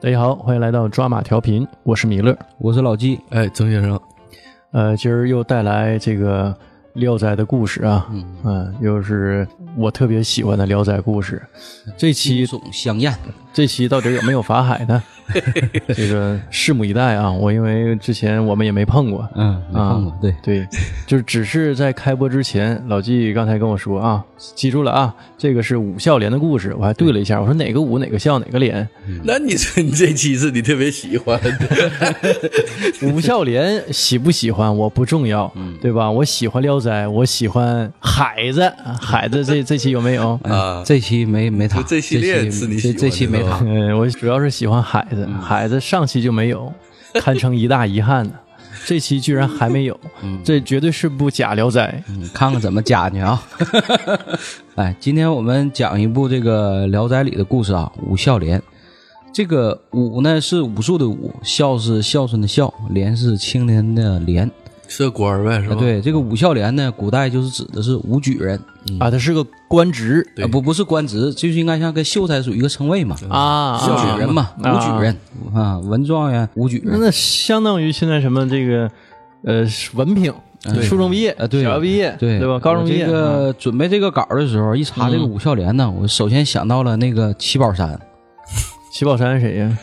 大家好，欢迎来到抓马调频，我是米勒。我是老纪，哎，曾先生，呃，今儿又带来这个《聊斋》的故事啊，嗯、又是我特别喜欢的《聊斋》故事。这期惊悚香艳，这期到底有没有法海呢？这个拭目以待啊！我因为之前我们也没碰过，嗯，没碰过，对，对，就是只是在开播之前，老纪刚才跟我说啊，记住了啊，这个是武孝廉的故事，我还对了一下，我说哪个武哪个孝哪个廉，那你说你这期是你特别喜欢的，武孝廉喜不喜欢我不重要，嗯对吧？我喜欢《聊斋》，我喜欢海子，海子这这期有没有？啊？这期没没他，这系列这是你喜欢的期这这期没他，嗯，我主要是喜欢海子，嗯海子上期就没有，堪称一大遗憾呢。这期居然还没有，这绝对是部假《聊斋》。嗯看看怎么假去啊！哎，今天我们讲一部这个《聊斋》里的故事啊，武孝廉。这个武呢是武术的武，孝是孝顺的孝，廉是青年的廉。是个官儿呗，是吧？啊，对，这个武孝廉呢，古代就是指的是武举人，啊，他是个官职。啊，不不是官职，就是应该像跟秀才属于一个称谓嘛，啊，武举人嘛，啊。武举人啊，文状元、武举人。那相当于现在什么这个呃文凭，初中毕业啊对。小学毕业，对。对吧？高中毕业。这个准备这个稿的时候，一查这个武孝廉呢，我首先想到了那个七宝山。七宝山谁呀？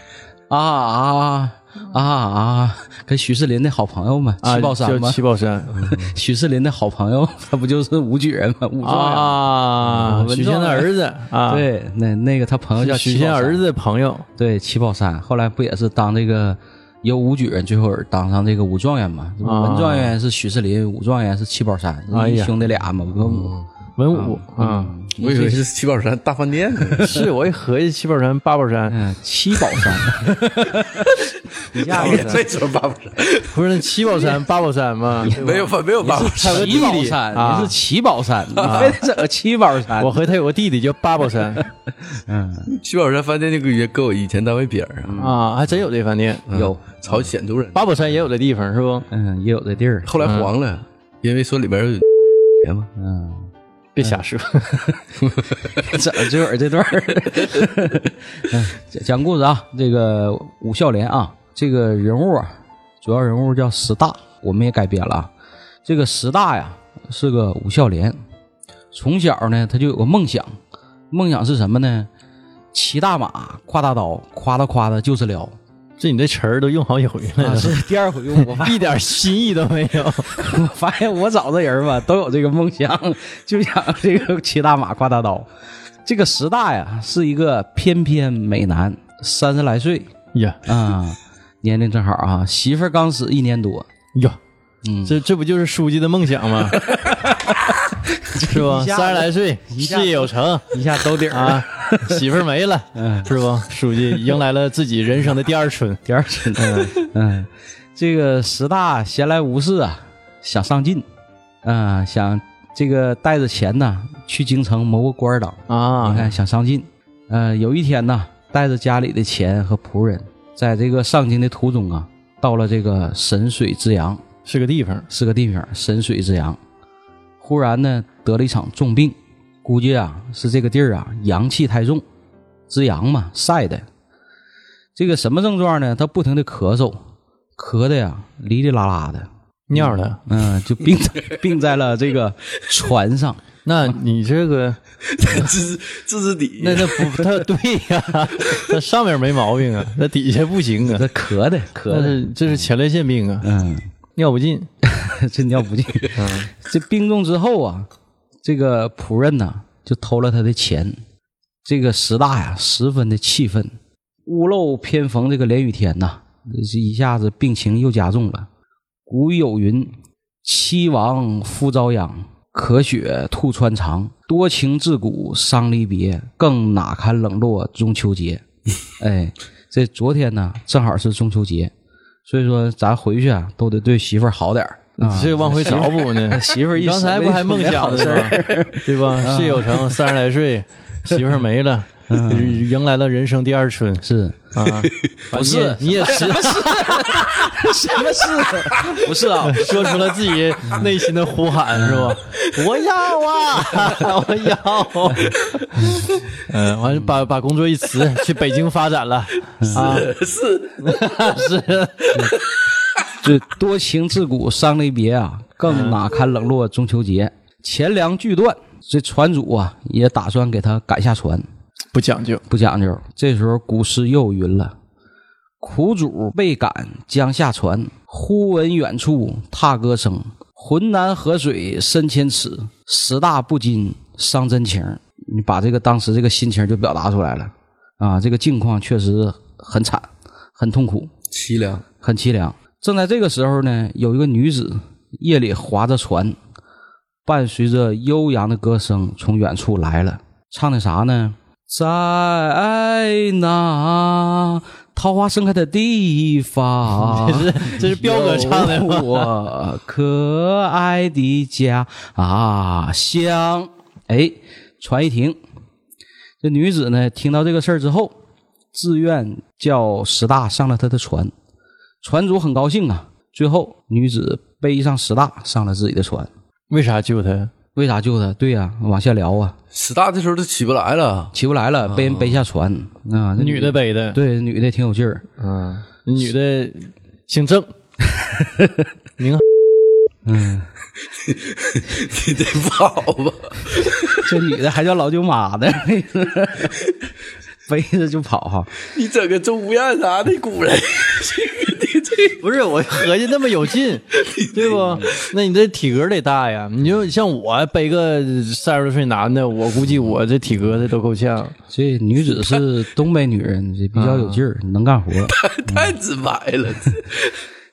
啊啊啊啊，跟徐世林的好朋友嘛，啊，七宝山嘛七，宝山 许世林的好朋友，他不就是武举人吗？武状元。啊，文许仙的儿子 啊，，对，那那个他朋友叫许仙儿子的朋友对，七宝山后来不也是当这个由武举人最后当上这个武状元嘛？啊文状元是许世林，武状元是七宝山，兄弟俩嘛，文武。啊，我以为是七宝山大饭店呢。是我一合计七宝山八宝山，嗯，七宝山，一下子这说八宝山不是那七宝山八宝山吗？没有没有八宝山，还有个七宝弟弟山，啊你是七宝山，你非得整个七宝山。我和他有个弟弟叫八宝山 嗯，七宝山饭店那个也搁我以前单位边上，啊，还真有这饭店。有，朝鲜族人，八宝山也有这地方是不？嗯，也有这地儿。后来黄了，因为说里边有人嘛。嗯，别瞎说，整这会儿这段儿，嗯 讲讲故事啊，这个武孝廉啊，这个人物啊，主要人物叫石大，我们也改编了啊。这个石大呀是个武孝廉，从小呢他就有个梦想，梦想是什么呢？骑大马，挎大刀，夸哒夸哒就是撩。这你这词儿都用好几回了，啊，是第二回用，我发 一点新意都没有。我发现我找的人吧，都有这个梦想，就想这个骑大马挎大刀。这个石大呀，是一个翩翩美男，三十来岁呀啊，年龄正好啊，媳妇儿刚死一年多，呀，嗯，这这不就是书记的梦想吗？是不？三十来岁，下事业有成一下兜底儿啊，媳妇儿没了，嗯，是不？书记迎来了自己人生的第二春。第二春，嗯嗯，这个十大闲来无事啊，想上进，啊，想这个带着钱呢去京城谋个官儿当。啊，你看想上进，呃，有一天呢，带着家里的钱和仆人，在这个上京的途中啊，到了这个神水之阳，是个地方，是个地方，神水之阳。忽然呢，得了一场重病，估计啊是这个地儿啊阳气太重，滋阳嘛晒的。这个什么症状呢？他不停的咳嗽，咳的呀哩哩啦啦的，尿的。嗯，就病在病在了这个船上。那你这个，自自知底，那那不，他对呀，他上面没毛病啊，那底下不行啊他，咳的咳的，那是这是前列腺病啊，嗯。尿不尽。这尿不尽。嗯这病重之后啊，这个仆人呐就偷了他的钱。这个石大呀十分的气愤，屋漏偏逢这个连雨天呐，这一下子病情又加重了。古语有云：“妻亡夫遭殃，咳血吐穿肠，多情自古伤离别，更哪堪冷落中秋节。”哎，这昨天呢正好是中秋节，所以说咱回去啊都得对媳妇儿好点儿啊。这往回找补呢。媳妇儿一刚才不还梦想的事？对吧？事业有成，三十来岁，媳妇儿没了，迎来了人生第二春是啊！不是你也是什么是？不是啊，说出了自己内心的呼喊，是吧？我要啊，我要。嗯，完了把把工作一辞，去北京发展了啊！是是，这多情自古伤离别啊，更哪堪冷落中秋节？钱粮俱断，这船主啊也打算给他赶下船，不讲究。不讲究。这时候古诗又云了：“苦主被赶将下船，忽闻远处踏歌声。浑南河水深千尺，石大不禁伤真情。”你把这个当时这个心情就表达出来了啊！这个境况确实很惨，很痛苦。凄凉。很凄凉。正在这个时候呢，有一个女子夜里划着船，伴随着悠扬的歌声从远处来了，唱的啥呢？在那桃花盛开的地方，这是这是彪哥唱的？我可爱的家啊乡。哎，船一停，这女子呢听到这个事儿之后，自愿叫石大上了他的船。船主很高兴啊。最后，女子背上石大上了自己的船。为啥救他？为啥救他？对呀、往下聊啊，师大这时候都起不来了，起不来了，被人背下船啊。这女的背的。对，女的挺有劲儿。嗯，女的姓郑，名嗯，你得跑吧？这女的还叫老舅妈呢，背着就跑哈。你整个钟无艳啥的古人，你这不是我合计那么有劲，对不？那你这体格得大呀！你就像我背个三十多岁男的，我估计我这体格子都够呛。这女子是东北女人，这比较有劲儿，能干活。太直白了。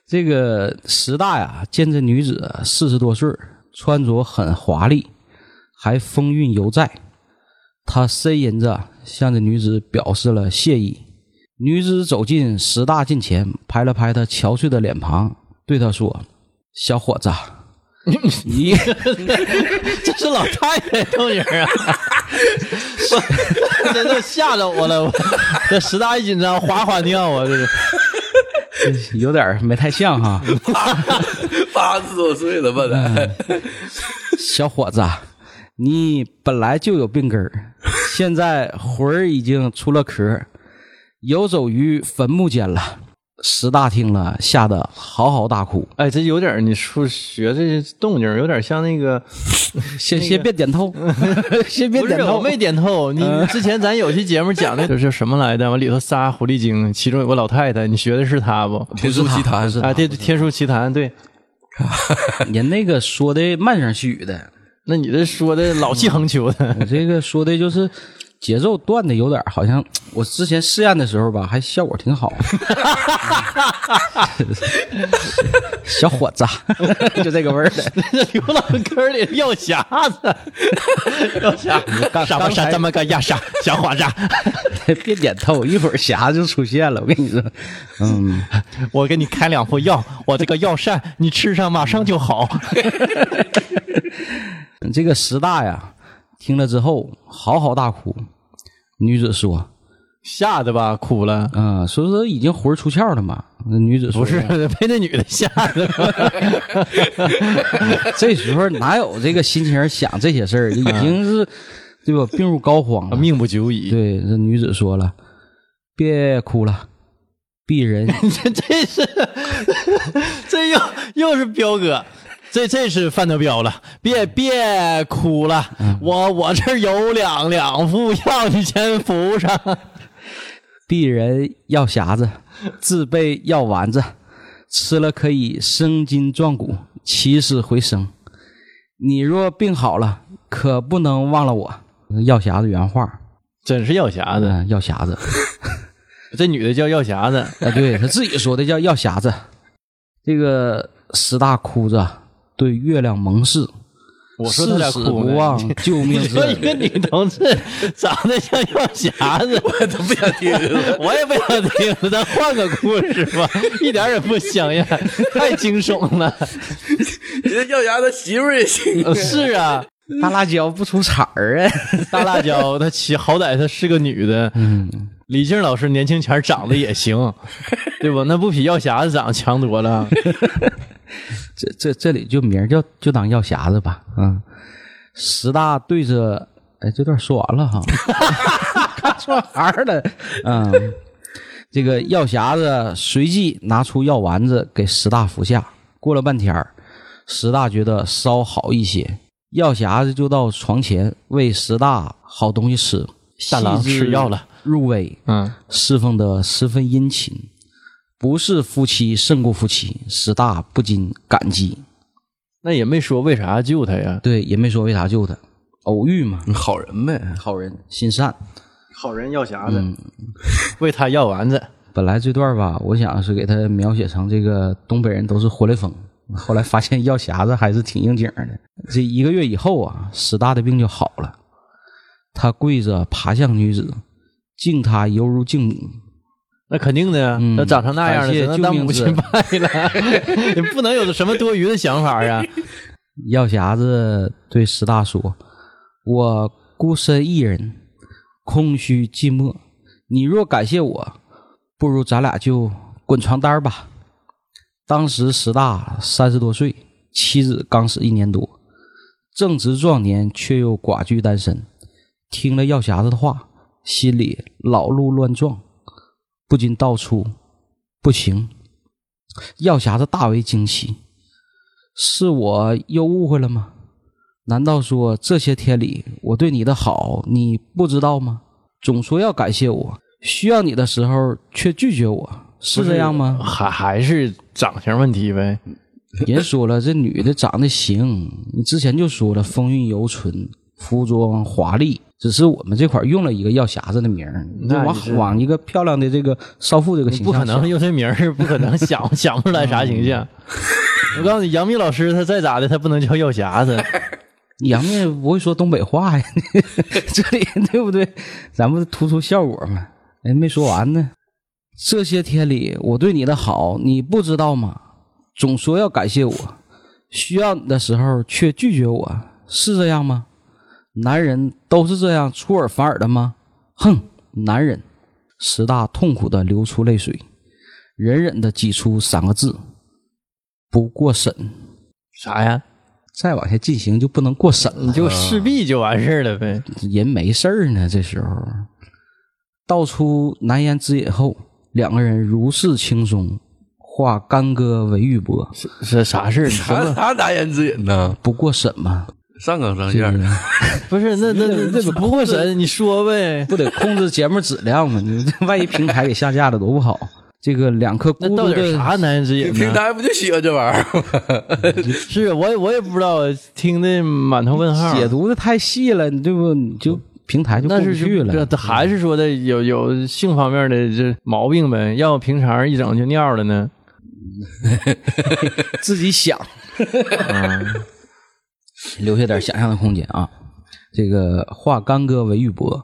这个石大呀，见这女子四十多岁，穿着很华丽，还风韵犹在。他呻吟着向这女子表示了谢意。女子走进石大近前，拍了拍他憔悴的脸庞，对他说：“小伙子，你 这是老太太动静啊！我真的吓着我了，我 这石大一紧张，哗哗尿啊！这是有点儿没太像哈。八十多岁了吧？咱小伙子，你本来就有病根儿，现在魂儿已经出了壳，游走于坟墓间了。石大听了，吓得嚎嚎大哭。哎，这有点你说学这动静，有点像那个，先先别点头，先别点头。我没点头。你之前咱有期节目讲的就是什么来的？完里头仨狐狸精，其中有个老太太，你学的是她不？天书奇谭是啊，对，《天书奇谭》对。人那个说的慢声细语的，那你这说的老气横秋的，我这个说的就是节奏断的有点儿好像。我之前试验的时候吧，还效果挺好。小伙子，就这个味儿的。这刘老根里药匣子，药匣子什么刚才啥这么个呀啥小伙子，别点头，一会儿匣子就出现了。我跟你说，嗯，我给你开两副药，我这个药膳你吃上马上就好。这个石大呀，听了之后嚎嚎大哭。女子说吓得吧，哭了：“。嗯，说说已经魂出窍了嘛。”那女子说不是 被那女的吓的吗？这时候哪有这个心情想这些事儿？已经是对吧？病入膏肓了。命不久矣。对，这女子说了：“别哭了，鄙人这 这是这又又是彪哥，这这是范德彪了。别别哭了，我我这儿有两两副药，你先服上。鄙人药匣子，自备药丸子，吃了可以生筋壮骨，起死回生。你若病好了，可不能忘了我。”药匣子原话，真是药匣子，嗯，药匣子。这女的叫药匣子。啊，对她自己说的叫药匣子。这个十大哭着对月亮盟誓，我说他俩誓死哭呢不忘救命之说一个。女同志 长得像药匣子，我都不想听了。我也不想听，咱换个故事吧，一点也不香艳，太惊悚了。你这药匣子媳妇儿也行啊。是啊，大辣椒不出彩儿啊。大辣椒，她其好歹她是个女的。嗯，李静老师年轻前长得也行，对吧？那不比药匣子长得强多了？这这这里就名儿叫就当药匣子吧。嗯，十大对着，哎，这段说完了哈，看错行儿了。嗯，这个药匣子随即拿出药丸子给十大服下。过了半天儿，石大觉得稍好一些，药匣子就到床前喂十大好东西吃。大郎吃药了，入微，嗯，侍奉的十分殷勤，不是夫妻胜过夫妻，师大不禁感激。那也没说为啥救他呀？对，也没说为啥救他，偶遇嘛，好人呗，好人心善。好人药匣子，为他药丸子。本来这段吧，我想是给他描写成这个东北人都是活雷锋，后来发现药匣子还是挺应景的。这一个月以后啊，石大的病就好了，他跪着爬向女子，敬她犹如敬母。那肯定的呀，嗯他长成那样了，感谢只能当母亲救命之拜了，你不能有什么多余的想法呀。药匣子对石大说：“我孤身一人，空虚寂寞。你若感谢我，不如咱俩就滚床单吧。”当时石大三十多岁，妻子刚死一年多，正值壮年，却又寡居单身。听了药匣子的话，心里老路乱撞，不禁道出：“不行。”药匣子大为惊奇。是我又误会了吗？难道说这些天里我对你的好你不知道吗？总说要感谢我，需要你的时候却拒绝我，是这样吗？还还是长相问题呗。人说了，这女的长得行，你之前就说了风韵犹存，服装华丽，只是我们这块用了一个药匣子的名儿，你就往往一个漂亮的这个少妇这个形象不可能用这名儿，不可能想想不出来啥形象。我告诉你，杨幂老师她再咋的，她不能叫药匣子。杨幂不会说东北话呀，这里对不对？咱们突出效果嘛。哎，没说完呢。这些天里，我对你的好，你不知道吗？总说要感谢我，需要你的时候却拒绝我，是这样吗？男人都是这样出尔反尔的吗？哼，男人！石大痛苦的流出泪水，忍忍的挤出三个字：不过审。啥呀？再往下进行就不能过审了。你就势必就完事儿了呗。人没事儿呢，这时候道出难言之隐后，两个人如释轻松，化干戈为玉帛，是啥事儿？啥？啥难言之隐呢？不过审嘛，上纲上线的 不是那那那那不过审，你说呗。不得控制节目质量吗？你 这万一平台给下架了多不好。这个两颗孤独的啥难言之隐平？台不就喜欢这玩意儿吗？是我也我也不知道，听的满头问号。解读的太细了，你对不？你就平台就过不去了。这还是说的有有性方面的这毛病呗？要平常一整就尿了呢？自己想，留下点想象的空间啊。这个化干戈为玉帛，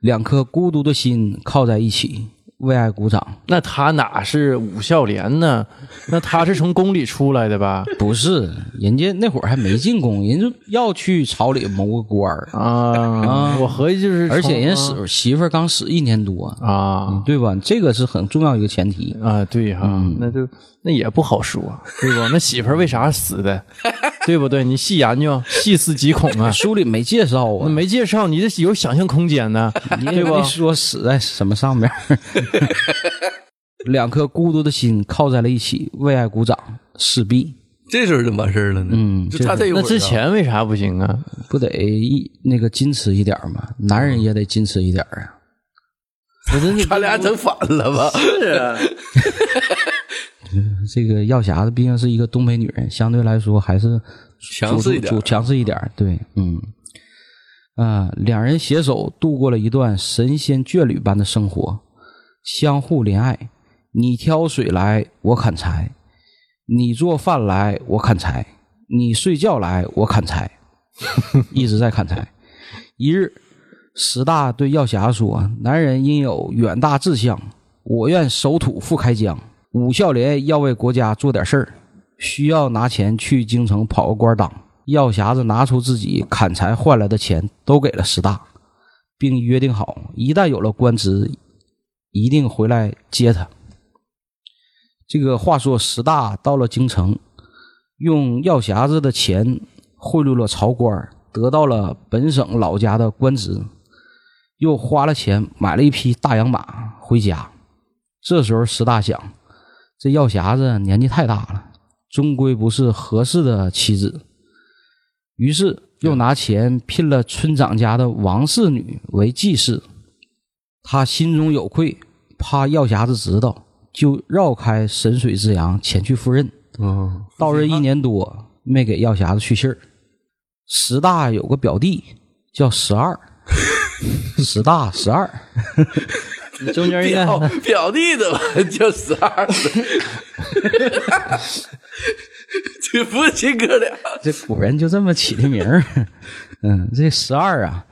两颗孤独的心靠在一起，为爱鼓掌。那他哪是武孝廉呢？那他是从宫里出来的吧？不是，人家那会儿还没进宫，人家要去朝里谋个官儿，啊，我合计就是，而且人死媳妇儿刚死一年多，啊对吧？这个是很重要一个前提。啊，对哈，那就那也不好说，对不？那媳妇儿为啥死的？对不对？你细研究，细思极恐啊！书里没介绍啊，没介绍，你这有想象空间呢，对吧？说死在什么上面。两颗孤独的心靠在了一起，为爱鼓掌，势必这时候就完事儿了呢。嗯就差这一会儿啊。那之前为啥不行啊？不得一那个矜持一点吗？男人也得矜持一点啊。我真是他俩整反了吧？是啊，这个药匣子毕竟是一个东北女人，相对来说还是强势一点强势一点。对，嗯，啊，两人携手度过了一段神仙眷侣般的生活，相互怜爱。你挑水来，我砍柴；你做饭来，我砍柴；你睡觉来，我砍柴，一直在砍柴。一日，石大对药匣说：“男人应有远大志向，我愿守土复开疆。武孝廉要为国家做点事儿，需要拿钱去京城跑个官当。药匣子拿出自己砍柴换来的钱，都给了石大，并约定好，一旦有了官职，一定回来接他。这个话说，石大到了京城，用药匣子的钱贿赂了曹官，得到了本省老家的官职，又花了钱买了一匹大洋马回家。这时候，石大想，这药匣子年纪太大了，终归不是合适的妻子。于是又拿钱聘了村长家的王氏女为继室。他心中有愧，怕药匣子知道，就绕开神水之阳前去赴任。嗯，到任一年多，没给药匣子去信儿。石大有个表弟叫十二，十大十二，中间应该表表弟的吧，就十二呢？这不是亲哥俩？这古人就这么起的名儿。嗯，这十二啊，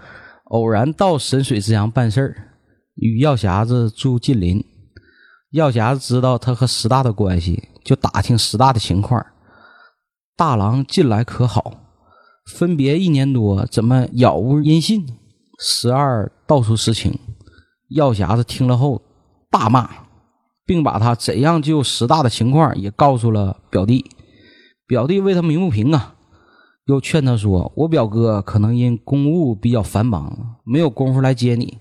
偶然到神水之阳办事儿，与药匣子住近邻。药匣子知道他和石大的关系，就打听石大的情况。大郎近来可好？分别一年多，怎么杳无音信？十二道出实情。药匣子听了后大骂，并把他怎样救石大的情况也告诉了表弟。表弟为他鸣不平啊，又劝他说：“我表哥可能因公务比较繁忙，没有功夫来接你。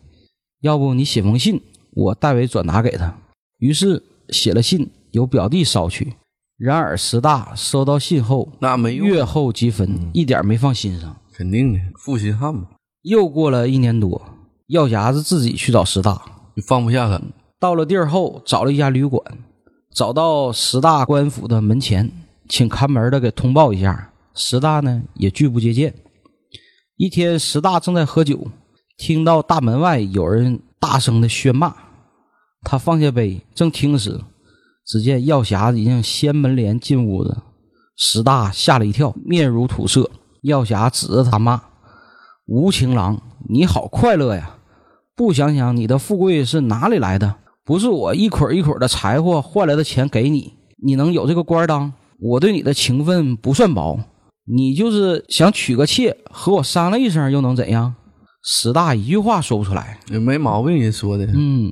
要不你写封信，我代为转达给他。”于是写了信，由表弟捎去。然而石大收到信后，那没用，阅后即焚，一点没放心上。肯定的，负心汉嘛，又过了一年多，药匣子自己去找石大，你放不下他。到了地儿后，找了一家旅馆，找到石大官府的门前，请看门的给通报一下。石大呢也拒不接见。一天，石大正在喝酒，听到大门外有人大声的喧骂，他放下杯，正听时，只见药匣子已经掀门帘进屋子。石大吓了一跳，面如土色。药匣指着他骂：“无情郎，你好快乐呀！不想想你的富贵是哪里来的？不是我一捆一捆的柴火换来的钱给你，你能有这个官当？我对你的情分不算薄，你就是想娶个妾，和我商量一声又能怎样？”石大一句话说不出来。也没毛病，人说的。嗯，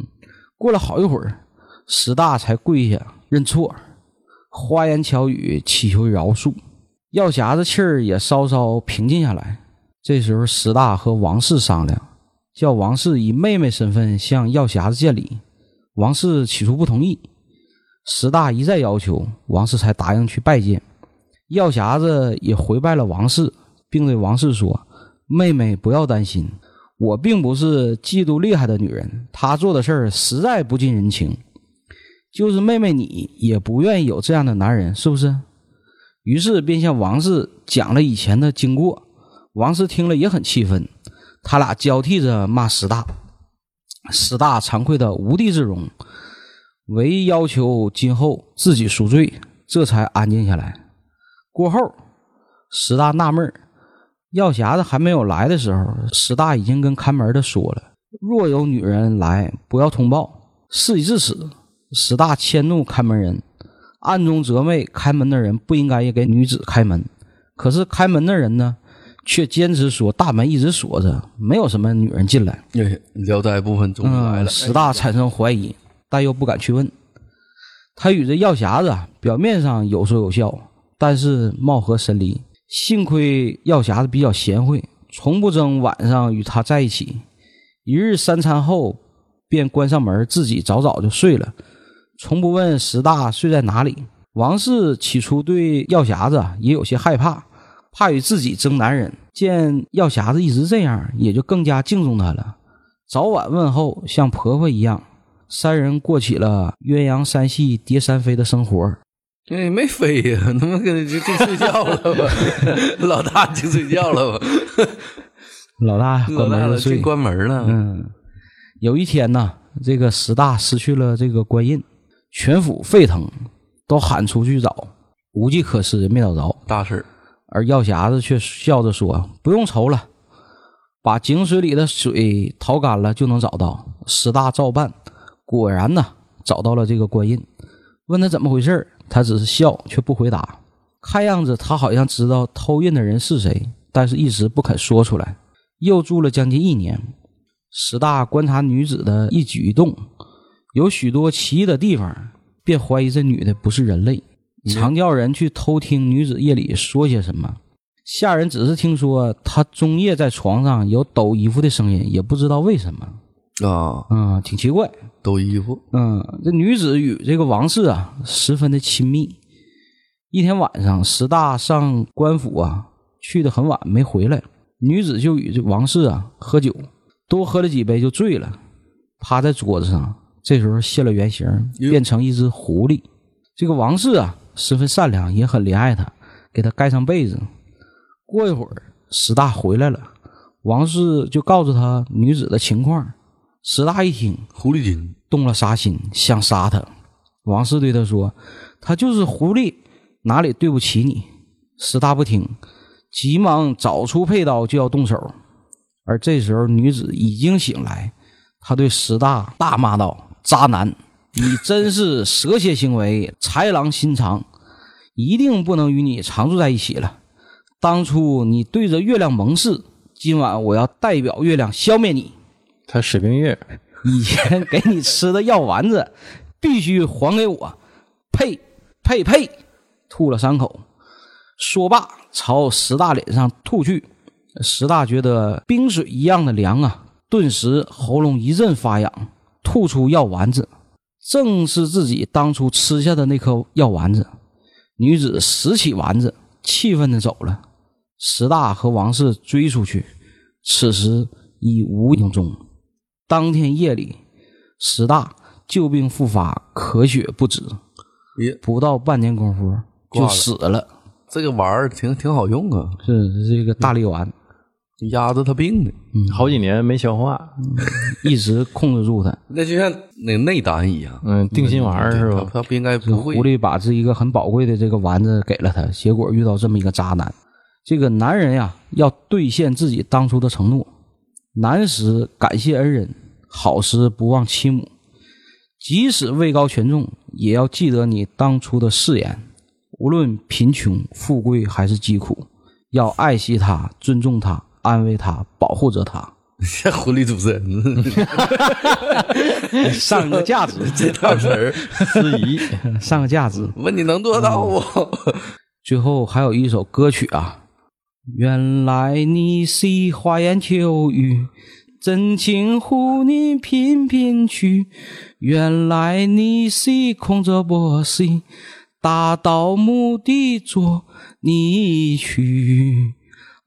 过了好一会儿，石大才跪下认错，花言巧语祈求饶恕。药匣子气儿也稍稍平静下来。这时候，石大和王氏商量，叫王氏以妹妹身份向药匣子见礼。王氏起初不同意，石大一再要求，王氏才答应去拜见。药匣子也回拜了王氏，并对王氏说：“妹妹不要担心，我并不是嫉妒厉害的女人，她做的事儿实在不近人情。就是妹妹你也不愿意有这样的男人，是不是？”于是便向王氏讲了以前的经过。王氏听了也很气愤，他俩交替着骂石大。石大惭愧的无地自容，唯要求今后自己赎罪，这才安静下来。过后，石大纳闷儿药匣子还没有来的时候，石大已经跟看门的说了：若有女人来，不要通报。事已至此，石大迁怒看门人。暗中责备开门的人不应该也给女子开门，可是开门的人呢，却坚持说大门一直锁着，没有什么女人进来。哎，聊斋部分终于来嗯，了。石大产生怀疑，但又不敢去问。他与这药匣子啊表面上有说有笑，但是貌合神离。幸亏药匣子比较贤惠，从不争晚上与他在一起。一日三餐后，便关上门，自己早早就睡了。从不问石大睡在哪里。王氏起初对药匣子啊也有些害怕，怕与自己争男人。见药匣子一直这样，也就更加敬重他了。早晚问候，像婆婆一样，三人过起了鸳鸯三戏蝶三飞的生活。哎，没飞呀，他妈跟就净 睡觉了吧？老大净睡觉了吧？老大关门了，睡。关门了。嗯，有一天呢，这个石大失去了这个官印，全府沸腾，都喊出去找，无计可施，没找着。大事儿而药匣子却笑着说：“不用愁了，把井水里的水淘干了就能找到。”十大照办，果然呢找到了这个官印。问他怎么回事他只是笑，却不回答。看样子他好像知道偷印的人是谁，但是一直不肯说出来。又住了将近一年，十大观察女子的一举一动，有许多奇异的地方，便怀疑这女的不是人类，常叫人去偷听女子夜里说些什么。下人只是听说她中夜在床上有抖衣服的声音，也不知道为什么。啊，嗯，挺奇怪。抖衣服，嗯，这女子与这个王氏啊十分的亲密。一天晚上，石大上官府啊，去的很晚，没回来。女子就与这王氏啊喝酒，多喝了几杯就醉了，趴在桌子上。这时候现了原形，变成一只狐狸。这个王氏啊十分善良，也很怜爱他，给他盖上被子。过一会儿，石大回来了，王氏就告诉他女子的情况。石大一听，狐狸精，动了杀心，想杀他。王氏对他说：“他就是狐狸，哪里对不起你？”石大不听，急忙找出佩刀就要动手。而这时候，女子已经醒来，她对石大大骂道：“渣男，你真是蛇蝎行为，豺狼心肠，一定不能与你常住在一起了。当初你对着月亮盟誓，今晚我要代表月亮消灭你。”他使冰月，以前给你吃的药丸子，必须还给我！呸呸呸！吐了三口，说罢朝石大脸上吐去。石大觉得冰水一样的凉啊，顿时喉咙一阵发痒，吐出药丸子，正是自己当初吃下的那颗药丸子。女子拾起丸子，气愤的走了。石大和王氏追出去，此时已无影踪。当天夜里，石大旧病复发，咳血不止，不到半年功夫就死了。这个丸儿挺挺好用啊，是是这个大力丸，压着他病的，好几年没消化，一直控制住他。那就像那内丹一样，嗯，定心丸儿是吧？他他不应该不会狐狸把这一个很宝贵的这个丸子给了他，结果遇到这么一个渣男。这个男人呀，要兑现自己当初的承诺，难时感谢恩人，好时不忘妻母。即使位高权重，也要记得你当初的誓言。无论贫穷、富贵还是疾苦，要爱惜他、尊重他、安慰他、保护着他，像狐狸主持人 上个价值，这套词儿，司仪，上个价值。问你能做到不？最后还有一首歌曲啊，原来你是花言巧语，真情护你频频去。原来你是空着波心，达到目的做你去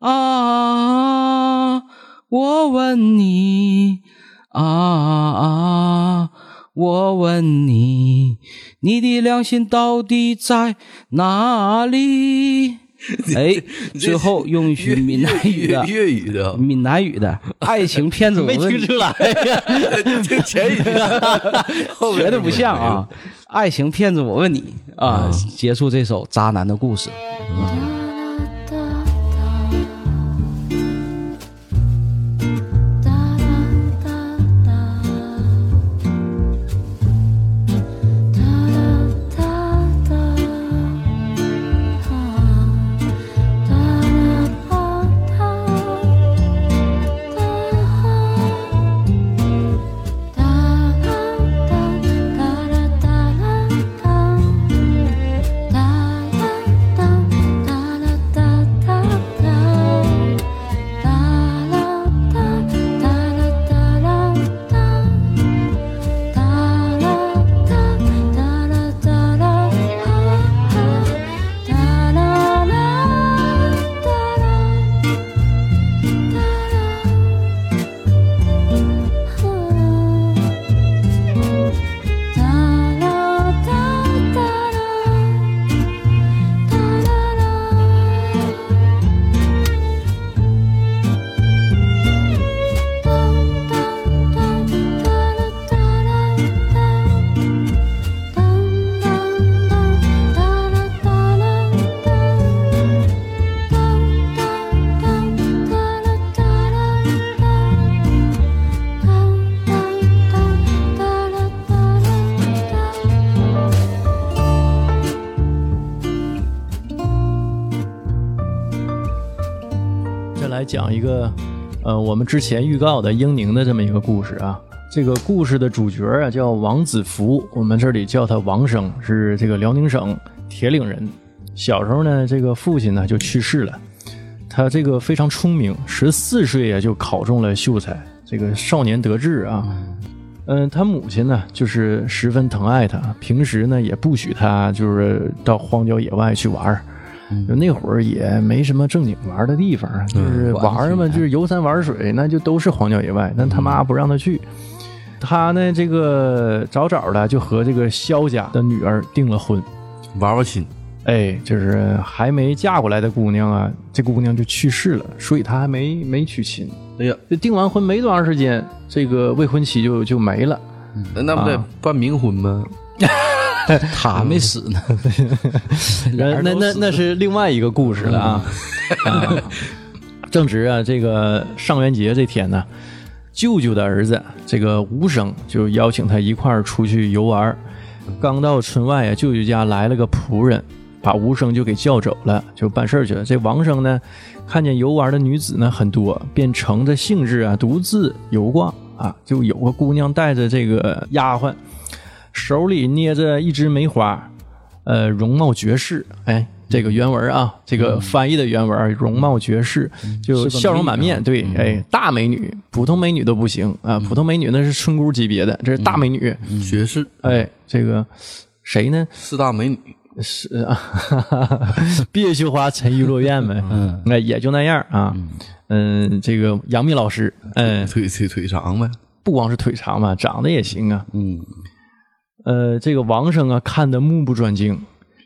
啊！我问你啊，我问你，你的良心到底在哪里？哎，最后用一句闽南语的粤粤语的，闽南语的爱情骗子，我没问你听出来呀？这前语的，不像啊！爱情骗子，我问你啊！结束这首渣男的故事。来讲一个，呃，我们之前预告的英宁的这么一个故事啊。这个故事的主角啊叫王子福，我们这里叫他王生，是这个辽宁省铁岭人。小时候呢，这个父亲呢就去世了，他这个非常聪明，十四岁啊就考中了秀才，这个少年得志啊。嗯，他母亲呢就是十分疼爱他，平时呢也不许他就是到荒郊野外去玩儿。就那会儿也没什么正经玩的地方，就是玩嘛，就是游山玩水，那就都是荒郊野外。但他妈不让他去，他呢这个早早的就和这个萧家的女儿订了婚。玩玩亲，哎，就是还没嫁过来的姑娘啊，这姑娘就去世了，所以他还没没娶亲。哎呀，这订完婚没多长时间，这个未婚妻就就没了。那不得办冥婚吗？他还没死呢。那那那那是另外一个故事了啊。啊正值啊，这个上元节这天呢，舅舅的儿子这个吴生就邀请他一块儿出去游玩儿。刚到村外啊，舅舅家来了个仆人，把吴生就给叫走了，就办事儿去了。这王生呢，看见游玩的女子呢很多，便乘着兴致啊，独自游逛啊。就有个姑娘带着这个丫鬟，手里捏着一枝梅花，呃，容貌绝世。哎，这个原文啊，这个翻译的原文，容貌绝世，就笑容满面。对，哎，大美女，普通美女都不行啊，普通美女那是村姑级别的，这是大美女。绝世哎，这个谁呢？四大美女，是啊，闭月羞花，沉鱼落雁呗。嗯，那也就那样啊。嗯，这个杨幂老师，嗯，腿腿腿长呗。不光是腿长嘛，长得也行啊。嗯，呃，这个王生啊，看得目不转睛，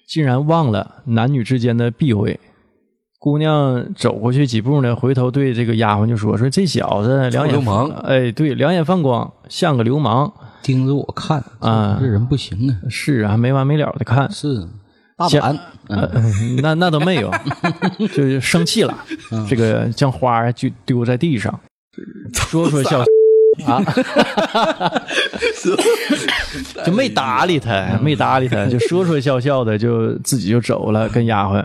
竟然忘了男女之间的避讳。姑娘走过去几步呢，回头对这个丫鬟就说：“说这小子两眼流氓。哎，对，两眼放光，像个流氓。盯着我看啊。这人不行啊。是啊，没完没了的看。是。那那都没有，就是生气了，这个将花就丢在地上，说说笑啊，就没搭理他，没搭理他，就说说笑笑的，就自己就走了，跟丫鬟。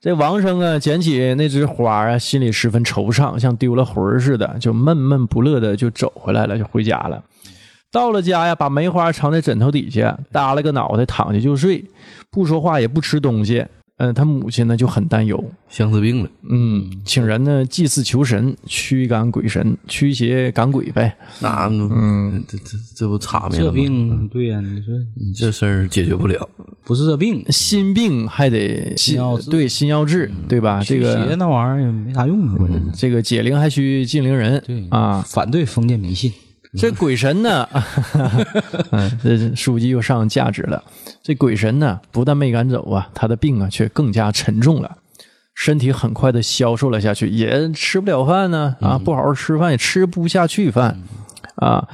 这王生啊，捡起那枝花啊，心里十分惆怅，像丢了魂儿似的，就闷闷不乐的就走回来了，就回家了。到了家呀，把梅花藏在枕头底下，耷拉个脑袋躺下就睡，不说话也不吃东西。嗯，他母亲呢就很担忧，相思病了，嗯，请人呢祭祀求神，驱赶鬼神，驱邪赶鬼呗。那嗯，这这这不差没了这？病对呀、你说你这事儿解决不了。不是这病，心病还得心药治对心药治，对吧？这驱邪个那玩意儿也没啥用啊。这个解铃还须系铃人，对啊，反对封建迷信。这鬼神呢，嗯，这书记又上价值了。这鬼神呢，不但没赶走啊，他的病啊却更加沉重了，身体很快的消瘦了下去，也吃不了饭呢，啊，不好好吃饭也吃不下去饭，啊，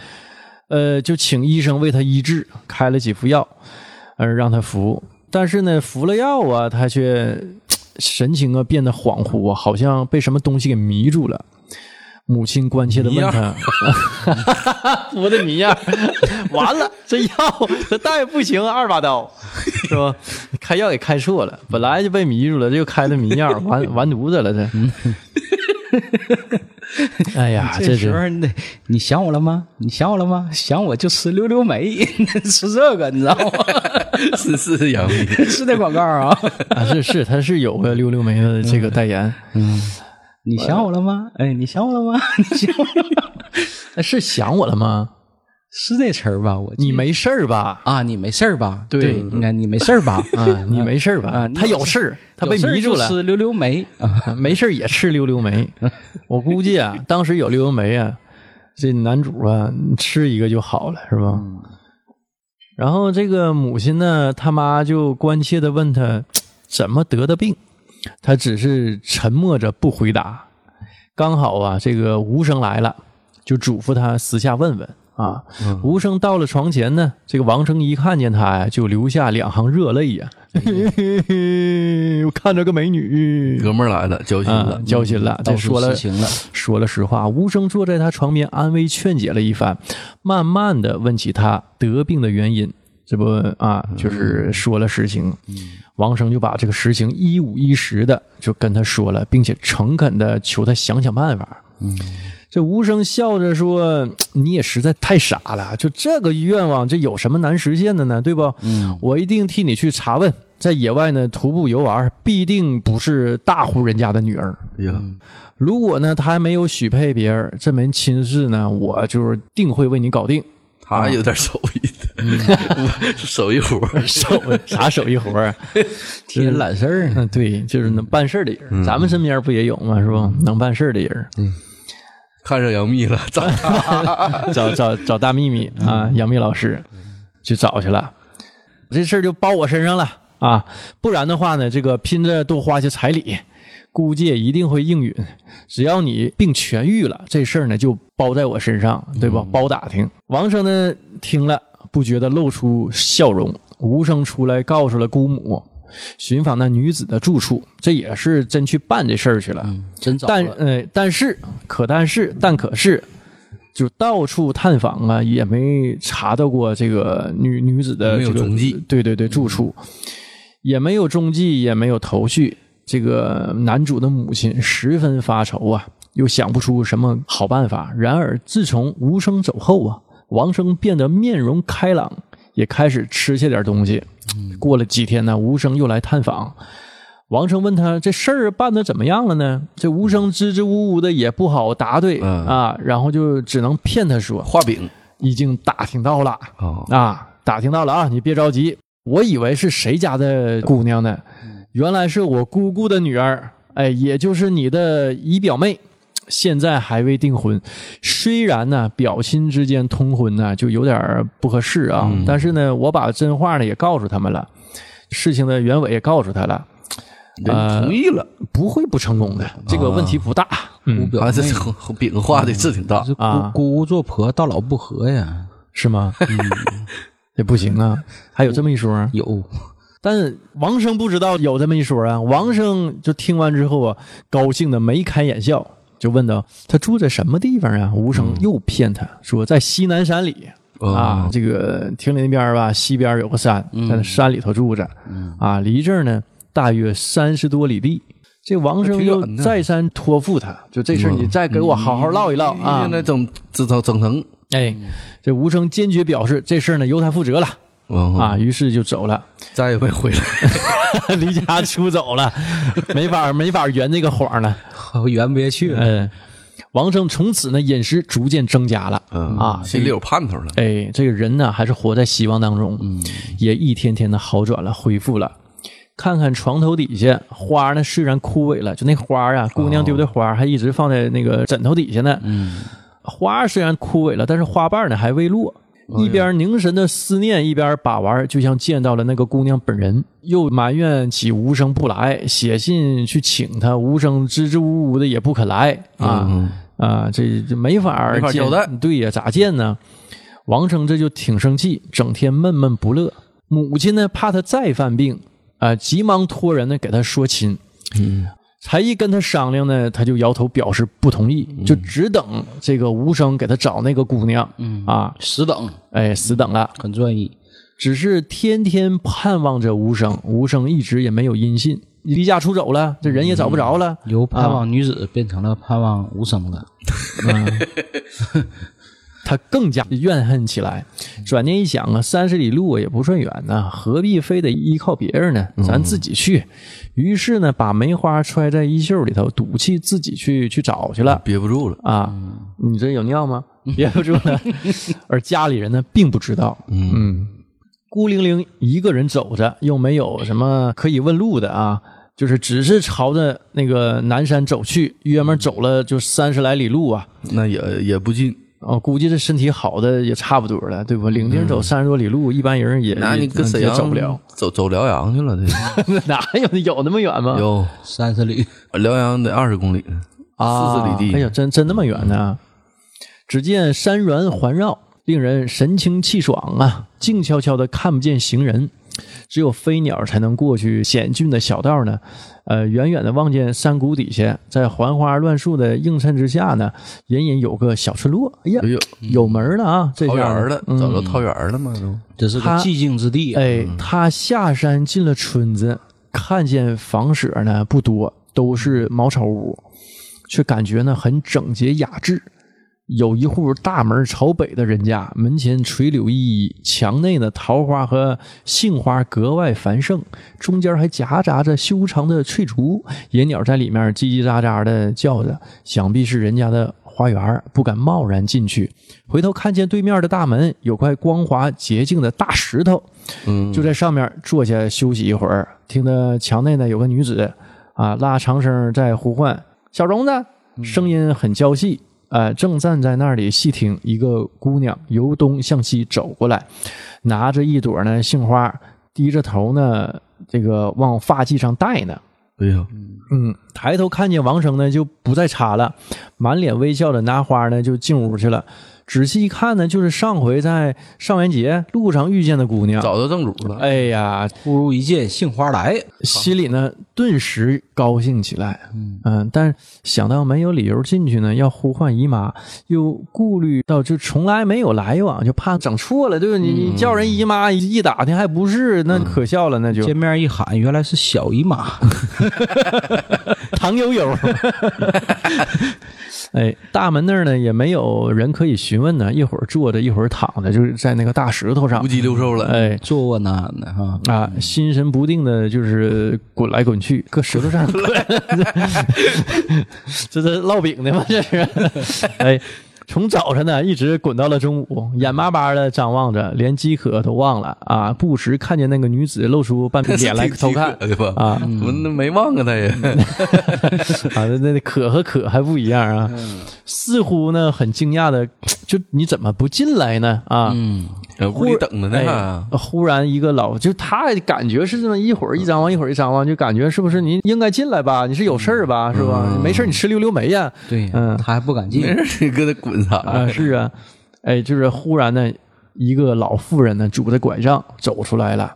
呃，就请医生为他医治，开了几副药，呃，让他服。但是呢，服了药啊，他却 神情啊变得恍惚啊，好像被什么东西给迷住了。母亲关切的问他：“ 我的迷样，完了，这药这大夫不行，二把刀是吧？开药也开错了，本来就被迷住了，这又开的迷样，完完犊子了这。哎呀，这这时候你得，你想我了吗？你想我了吗？想我就吃溜溜梅，吃这个你知道吗？是是杨幂，是那广告啊。啊，是是，他是有个溜溜梅的这个代言，你想我了吗？哎，你想我了吗？你想我了吗？哎是想我了吗？是这词儿吧？我你没事儿吧？啊，你没事儿吧？对应该 你没事儿吧？啊，你没事儿吧啊？他有事儿，他被迷住了。吃溜溜梅啊。没事儿也吃溜溜梅。我估计啊，当时有溜溜梅啊，这男主啊吃一个就好了，是吧？然后这个母亲呢，他妈就关切的问他怎么得的病，他只是沉默着不回答。刚好啊，这个吴生来了，就嘱咐他私下问问啊。吴生到了床前呢，这个王生一看见他呀，就流下两行热泪呀。我看着个美女，哥们儿来了，交心啊了，，交心了。这说了实情了说了实话，吴生坐在他床边安慰劝解了一番，慢慢的问起他得病的原因。这不啊，就是说了实情。王生就把这个实情一五一十的就跟他说了，并且诚恳的求他想想办法。这吴生笑着说：“你也实在太傻了，就这个愿望，这有什么难实现的呢？对不？我一定替你去查问。在野外呢，徒步游玩，必定不是大户人家的女儿。如果呢，他还没有许配别人，这门亲事呢，我就是定会为你搞定。他有点手艺的，手艺活儿手啥手艺活儿啊？替人揽事儿对，就是能办事儿的人。咱们身边不也有吗？是吧？能办事儿的人，嗯看上杨幂了，找。找找找大秘密啊，杨幂老师去找去了，这事儿就包我身上了啊！不然的话呢，这个拼着多花些彩礼，估计也一定会应允。只要你病痊愈了，这事儿呢就包在我身上，对吧？包打听。王生呢听了，不觉得露出笑容。无声出来告诉了姑母，寻访那女子的住处，这也是真去办这事儿去了。但真找了呃，但是可但是但可是，就到处探访啊，也没查到过这个女女子的没有这个踪迹对对对，住处也没有踪迹，也没有头绪。这个男主的母亲十分发愁啊，又想不出什么好办法。然而自从吴生走后啊，王生变得面容开朗，也开始吃下点东西。过了几天呢，吴生又来探访。王生问他这事儿办的怎么样了呢？这吴生支支吾吾的也不好答对、嗯啊，然后就只能骗他说画饼已经打听到了啊，啊，打听到了啊，你别着急。我以为是谁家的姑娘呢，原来是我姑姑的女儿，哎，也就是你的姨表妹。现在还未订婚，虽然呢表亲之间通婚呢就有点儿不合适啊，嗯。但是呢我把真话呢也告诉他们了，事情的原委也告诉他了，人同意了，不会不成功的，这个问题不大。嗯，表啊，这饼画的是挺大啊。姑姑做婆，到老不和呀。是吗？嗯，这不行啊，还有这么一说。有。但王生不知道有这么一说啊，王生就听完之后啊，高兴的眉开眼笑，就问到：“他住在什么地方啊？”吴生又骗他说在西南山里。哦。啊，这个亭林边吧，西边有个山，在那山里头住着，啊，离这儿呢大约三十多里地。这王生又再三托付他，就这事儿你再给我好好唠一唠啊。现。在整整整整成。哎，这吴生坚决表示这事儿呢由他负责了啊，啊，于是就走了，再也没回来。离家出走了，没法没法圆这个谎了。圆不下去了。嗯，王生从此呢饮食逐渐增加了嗯啊，心里有盼头了。哎，这个人呢还是活在希望当中，也一天天的好转了，恢复了。看看床头底下花呢，虽然枯萎了，就那花啊，姑娘丢的花还一直放在那个枕头底下呢。嗯，花虽然枯萎了，但是花瓣呢还未落。一边凝神的思念，一边把玩，就像见到了那个姑娘本人，又埋怨起无生不来，写信去请他，吴生支支吾吾的也不肯来啊。嗯啊，这这没法儿见没法交代对呀，咋见呢？王生这就挺生气，整天闷闷不乐。母亲呢，怕他再犯病，啊、急忙托人呢给他说亲。嗯，才一跟他商量呢，他就摇头表示不同意，就只等这个吴生给他找那个姑娘。嗯啊，死等，哎，死等了。很专一。只是天天盼望着吴生，吴生一直也没有音信，离家出走了，这人也找不着了。由盼望女子变成了盼望无声了。他更加怨恨起来。转念一想啊，三十里路也不算远呐，何必非得依靠别人呢？咱自己去。于是呢，把梅花揣在衣袖里头，赌气自己去去找去了。憋不住了。啊，你这有尿吗？憋不住了。而家里人呢，并不知道。嗯，孤零零一个人走着，又没有什么可以问路的啊，就是只是朝着那个南山走去，约摸走了就三十来里路啊。那也也不近，哦，估计这身体好的也差不多了，对不？领丁走三十多里路，一般人也那你跟沈也阳走不了，走走辽阳去了，这 哪有有那么远吗？有三十里，辽阳得二十公里，啊，四十里地。哎呀，真真那么远呢？只见山峦环绕，令人神清气爽啊！静悄悄的看不见行人，只有飞鸟才能过去险峻的小道呢。呃，远远的望见山谷底下，在槐花乱树的映衬之下呢，隐隐有个小村落。哎呀哎，呦，有门了啊！这桃园了，嗯早都桃园了嘛都。这是个寂静之地。啊哎，他下山进了村子，看见房舍呢不多，都是茅草屋，却感觉呢很整洁雅致。有一户大门朝北的人家，门前垂柳依依，墙内呢桃花和杏花格外繁盛，中间还夹杂着修长的翠竹，野鸟在里面叽叽喳喳的叫着，想必是人家的花园，不敢贸然进去。回头看见对面的大门有块光滑洁净的大石头，嗯，就在上面坐下休息一会儿，听得墙内呢有个女子啊拉长声在呼唤：“小荣子！”声音很娇细，呃，正站在那里细听。一个姑娘由东向西走过来，拿着一朵呢杏花，低着头呢，这个往发髻上戴呢。哎呀，嗯，抬头看见王生呢，就不再插了，满脸微笑的拿花呢就进屋去了。仔细一看呢，就是上回在上元节路上遇见的姑娘。找到正主了。哎呀，不如一见杏花来。心里呢顿时高兴起来。嗯但想到没有理由进去呢，要呼唤姨妈，又顾虑到就从来没有来往，就怕整错了，对吧？你你叫人姨妈一打听还不是，那可笑了，那就见面一喊，原来是小姨妈。唐悠悠。哎，大门那儿呢也没有人可以询问呢，一会儿坐着，一会儿躺着，就是在那个大石头上无。鸡六兽了，哎坐卧难安的哈。啊，心神不定的，就是滚来滚去，搁石头上滚，这是烙饼的吗？这是，哎。从早晨呢一直滚到了中午，眼巴巴的张望着，连饥渴都忘了啊！不时看见那个女子露出半边 脸来偷看对吧？啊我那没忘啊，他也。啊，那那渴和渴还不一样啊！似乎呢很惊讶的，就你怎么不进来呢？啊，嗯，屋里等着呢哎，忽然一个老，就他感觉是这么一会儿一张望，一会儿一张望，就感觉是不是您应该进来吧？你是有事儿吧？是吧？没事你吃溜溜梅呀？对，嗯他还不敢进没。事，你搁那滚啥？啊，是啊，哎，就是忽然呢，一个老妇人呢拄着拐杖走出来了，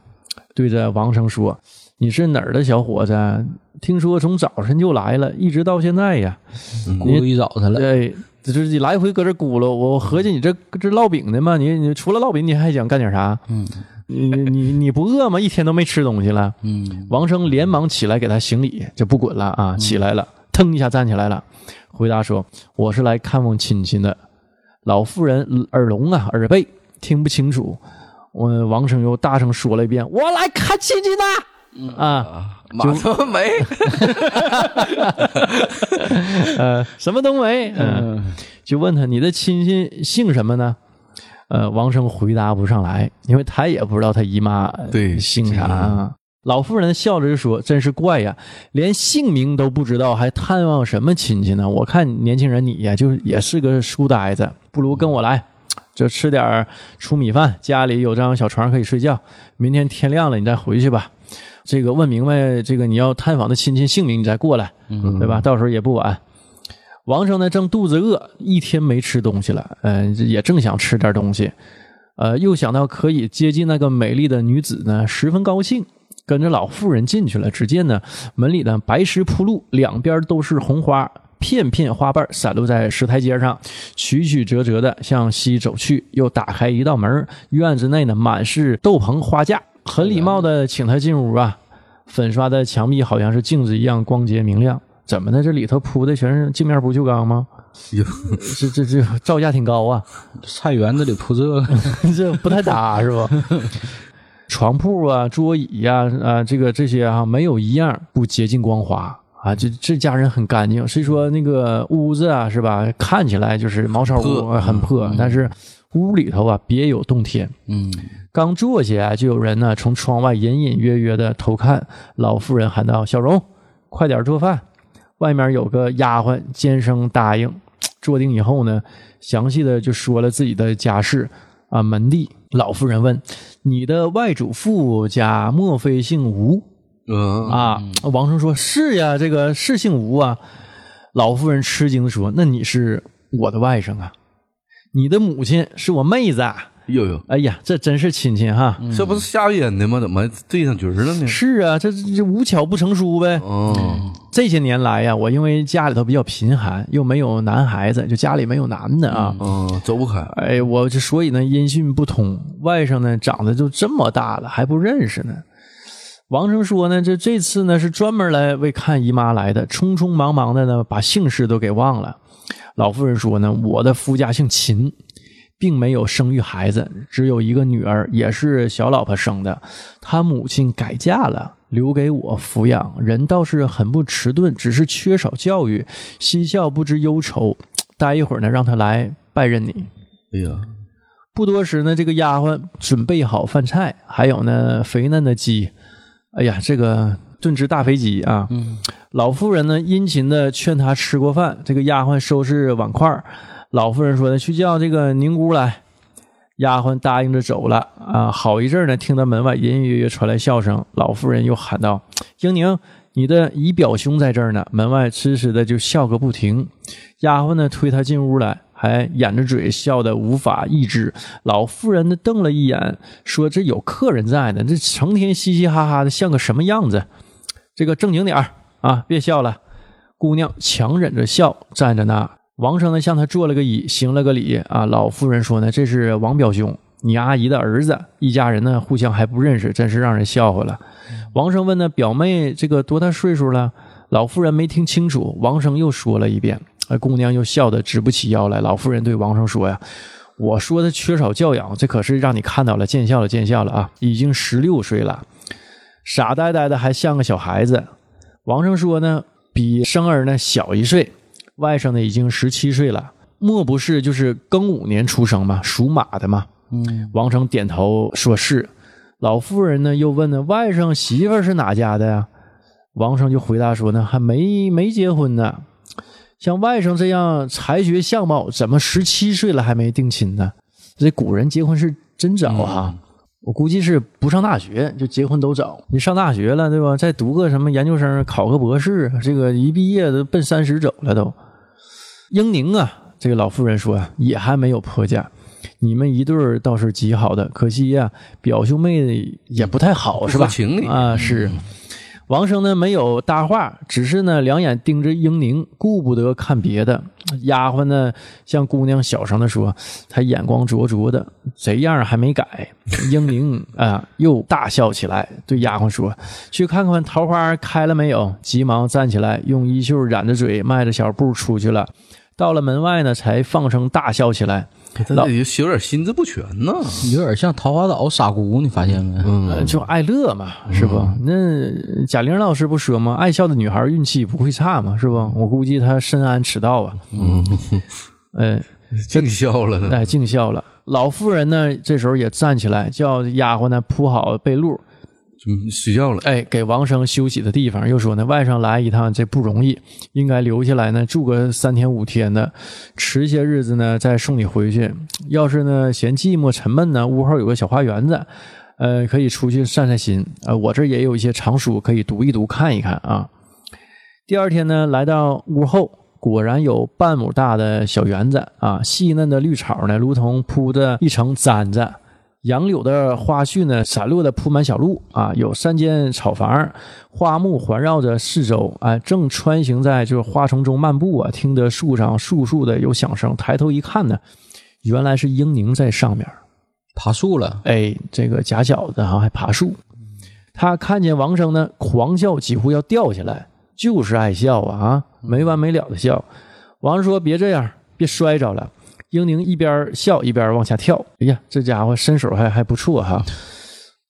对着王生说：“你是哪儿的小伙子？听说从早晨就来了，一直到现在呀。”咕噜一早晨了，哎，这就是你来回搁这咕噜，我合计你这这烙饼的嘛，你你除了烙饼，你还想干点啥？嗯 你你你不饿吗？一天都没吃东西了。嗯，王生连忙起来给他行礼，就不滚了啊，起来了，腾一下站起来了，回答说：“我是来看望亲戚的。”老妇人耳聋啊，耳背，听不清楚。我王生又大声说了一遍：“我来看亲戚的。”啊，啊，马上没。呃，什么都没，嗯，就问他你的亲戚姓什么呢？呃，王生回答不上来，因为他也不知道他姨妈呃对姓啥啊。老妇人笑着就说：“真是怪呀，连姓名都不知道，还探望什么亲戚呢？我看年轻人你呀，就是也是个书呆子，不如跟我来，就吃点儿粗米饭，家里有张小床可以睡觉。明天天亮了你再回去吧。这个问明白这个你要探访的亲戚姓名，你再过来，对吧？到时候也不晚。”王生呢正肚子饿，一天没吃东西了，嗯、也正想吃点东西，呃，又想到可以接近那个美丽的女子呢，十分高兴，跟着老妇人进去了。只见呢，门里呢白石铺路，两边都是红花，片片花瓣散落在石台阶上，曲曲折折的向西走去。又打开一道门，院子内呢满是斗篷花架，很礼貌的请他进屋啊。粉刷的墙壁好像是镜子一样光洁明亮。怎么的？这里头铺的全是镜面不锈钢吗？哟这这这造价挺高啊，菜园子里铺这个，这不太搭是吧？床铺啊、桌椅呀、啊，这个这些啊，没有一样不洁净光滑啊。这这家人很干净，虽说那个屋子啊，是吧？看起来就是茅草屋，很破，但是屋里头啊别有洞天。嗯，刚坐下啊，就有人呢从窗外隐隐约约的偷看。老妇人喊道：“小荣，快点做饭。”外面有个丫鬟尖声答应。坐定以后呢，详细的就说了自己的家事啊门第。老妇人问：“你的外祖父家莫非姓吴嗯啊？”王生说：“是呀，这个是姓吴啊。”老妇人吃惊的说：“那你是我的外甥啊？你的母亲是我妹子啊。”呦呦，哎呀，这真是亲戚哈！这不是下烟的吗？怎么对上局了呢？是啊，这这无巧不成书呗。哦，这些年来呀，我因为家里头比较贫寒，又没有男孩子，就家里没有男的啊。嗯，走不开。哎，我这所以呢音讯不通，外甥呢长得就这么大了还不认识呢。王生说呢，这这次呢是专门来为看姨妈来的，匆匆忙忙的呢把姓氏都给忘了。老妇人说呢，我的夫家姓秦，并没有生育孩子，只有一个女儿，也是小老婆生的。他母亲改嫁了，留给我抚养，人倒是很不迟钝，只是缺少教育。嬉笑不知忧愁，待一会儿呢，让他来拜认你。哎呀，不多时呢，这个丫鬟准备好饭菜，还有呢肥嫩的鸡。哎呀，这个炖只大肥鸡啊！老妇人呢殷勤的劝他吃过饭，这个丫鬟收拾碗筷儿。老妇人说呢，去叫这个宁姑来。丫鬟答应着走了啊。好一阵呢，听到门外隐隐约约传来笑声，老妇人又喊道：“英宁，你的姨表兄在这儿呢。”门外痴痴的就笑个不停。丫鬟呢推他进屋来，还掩着嘴笑得无法抑制。老妇人呢瞪了一眼，说：“这有客人在呢，这成天嘻嘻哈哈的，像个什么样子？这个正经点儿啊，别笑了。”姑娘强忍着笑站在那。王生呢向他做了个揖，行了个礼啊。老妇人说呢：“这是王表兄，你阿姨的儿子，一家人呢互相还不认识，真是让人笑话了。”王生问呢：“表妹这个多大岁数了？”老妇人没听清楚，王生又说了一遍。哎，姑娘又笑得直不起腰来。老妇人对王生说：“呀，我说的缺少教养，这可是让你看到了，见笑了，见笑了啊！已经十六岁了，傻呆呆的，还像个小孩子。”王生说呢：“比生儿呢小一岁，外甥呢已经十七岁了，莫不是就是庚午年出生嘛，属马的嘛？”嗯，王成点头说是。老妇人呢又问呢：“外甥媳妇是哪家的呀？”王生就回答说呢：“还没没结婚呢。像外甥这样才学相貌，怎么十七岁了还没定亲呢？这古人结婚是真早哈、我估计是不上大学就结婚都早。你上大学了对吧？再读个什么研究生，考个博士，这个一毕业都奔三十走了都。英宁啊，这个老妇人说啊，也还没有婆家。你们一对儿倒是极好的，可惜呀、表兄妹也不太好，是吧？情理啊，是。王生呢没有搭话，只是呢两眼盯着英宁，顾不得看别的。丫鬟呢向姑娘小声的说：“她眼光灼灼的，贼样还没改。”英宁啊又大笑起来，对丫鬟说：“去看看桃花开了没有。”急忙站起来，用衣袖染着嘴，迈着小步出去了。到了门外呢，才放声大笑起来。他这有有点心智不全呢。有点像桃花岛傻姑，你发现没？嗯，就爱乐嘛，是不？那贾玲老师不说吗？爱笑的女孩运气不会差嘛，是不？我估计她深谙此道啊。嗯，哎，净笑了呢。哎，尽孝了。老妇人呢，这时候也站起来，叫丫鬟呢铺好被褥，就睡觉了。哎，给王生休息的地方。又说呢，外甥来一趟这不容易，应该留下来呢住个三天五天的，迟些日子呢再送你回去。要是呢嫌寂寞沉闷呢，屋后有个小花园子，呃，可以出去散散心。呃，我这儿也有一些藏书可以读一读看一看啊。第二天呢，来到屋后，果然有半亩大的小园子啊，细嫩的绿草呢，如同铺着一层毡子。杨柳的花絮呢，散落的铺满小路啊，有三间草房，花木环绕着四周，啊，正穿行在就是花丛中漫步啊，听得树上簌簌的有响声，抬头一看呢，原来是英宁在上面，爬树了，哎，这个假小子哈还爬树，他看见王生呢，狂笑，几乎要掉下来，就是爱笑啊啊，没完没了的笑。王生说：“别这样，别摔着了。”英宁一边笑一边往下跳，哎呀，这家伙身手还还不错哈。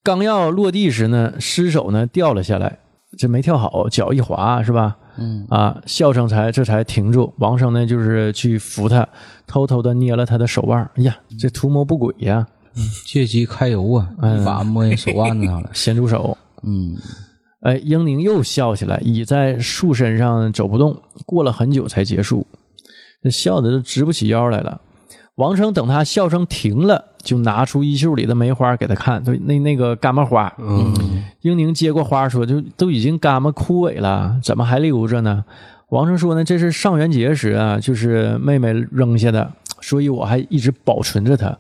刚要落地时呢，失手呢掉了下来，这没跳好，脚一滑是吧？嗯啊，笑声才这才停住。王生呢就是去扶他，偷偷的捏了他的手腕。哎呀，这图谋不轨呀！借机揩油啊，一把摸人手腕子上了。咸猪手。嗯，哎，英宁又笑起来，倚在树身上走不动，过了很久才结束，这笑的都直不起腰来了。王生等他笑声停了，就拿出衣袖里的梅花给他看，对，那那个干巴花。嗯，英宁接过花说：“就都已经干巴枯萎了，怎么还留着呢？”王生说：“呢，这是上元节时啊，就是妹妹扔下的，所以我还一直保存着它。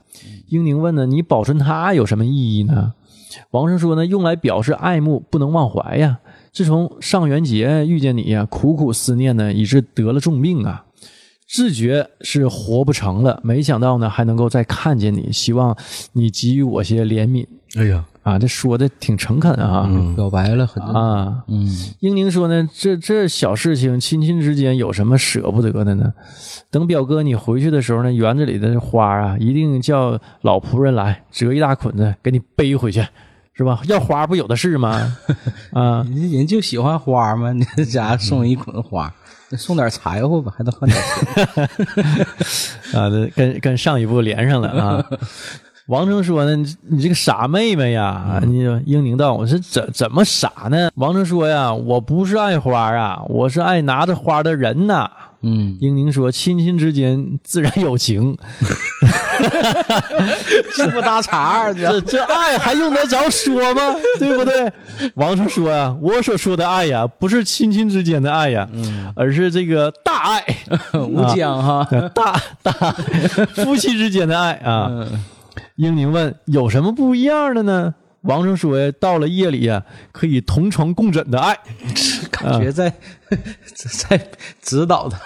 英宁问呢，你保存它有什么意义呢？王生说呢，用来表示爱慕，不能忘怀呀。自从上元节遇见你呀，苦苦思念呢，以致得了重病啊，自觉是活不成了。没想到呢，还能够再看见你，希望你给予我些怜悯哎呀，啊！这说的挺诚恳啊。表白了很多。啊，嗯，英宁说呢，这这小事情，亲亲之间有什么舍不得的呢？等表哥你回去的时候呢，园子里的花啊，一定叫老仆人来折一大捆子给你背回去，是吧？要花不有的是吗？啊，人人就喜欢花嘛，你这家送一捆花，那送点柴火吧，还能换点钱。啊，这跟跟上一部连上了啊。王成说呢，你你这个傻妹妹呀，你英宁道，我是怎怎么傻呢？王成说呀，我不是爱花啊，我是爱拿着花的人呐。嗯，英宁说，亲亲之间自然有情，这不搭茬儿，这这爱还用得着说吗？对不对？王叔说呀，我所说的爱呀，不是亲亲之间的爱呀，而是这个大爱，无疆哈。大大夫妻之间的爱啊。英宁问：“有什么不一样的呢？”王生说：“，到了夜里呀，可以同床共枕的爱，感觉在 在指 导他，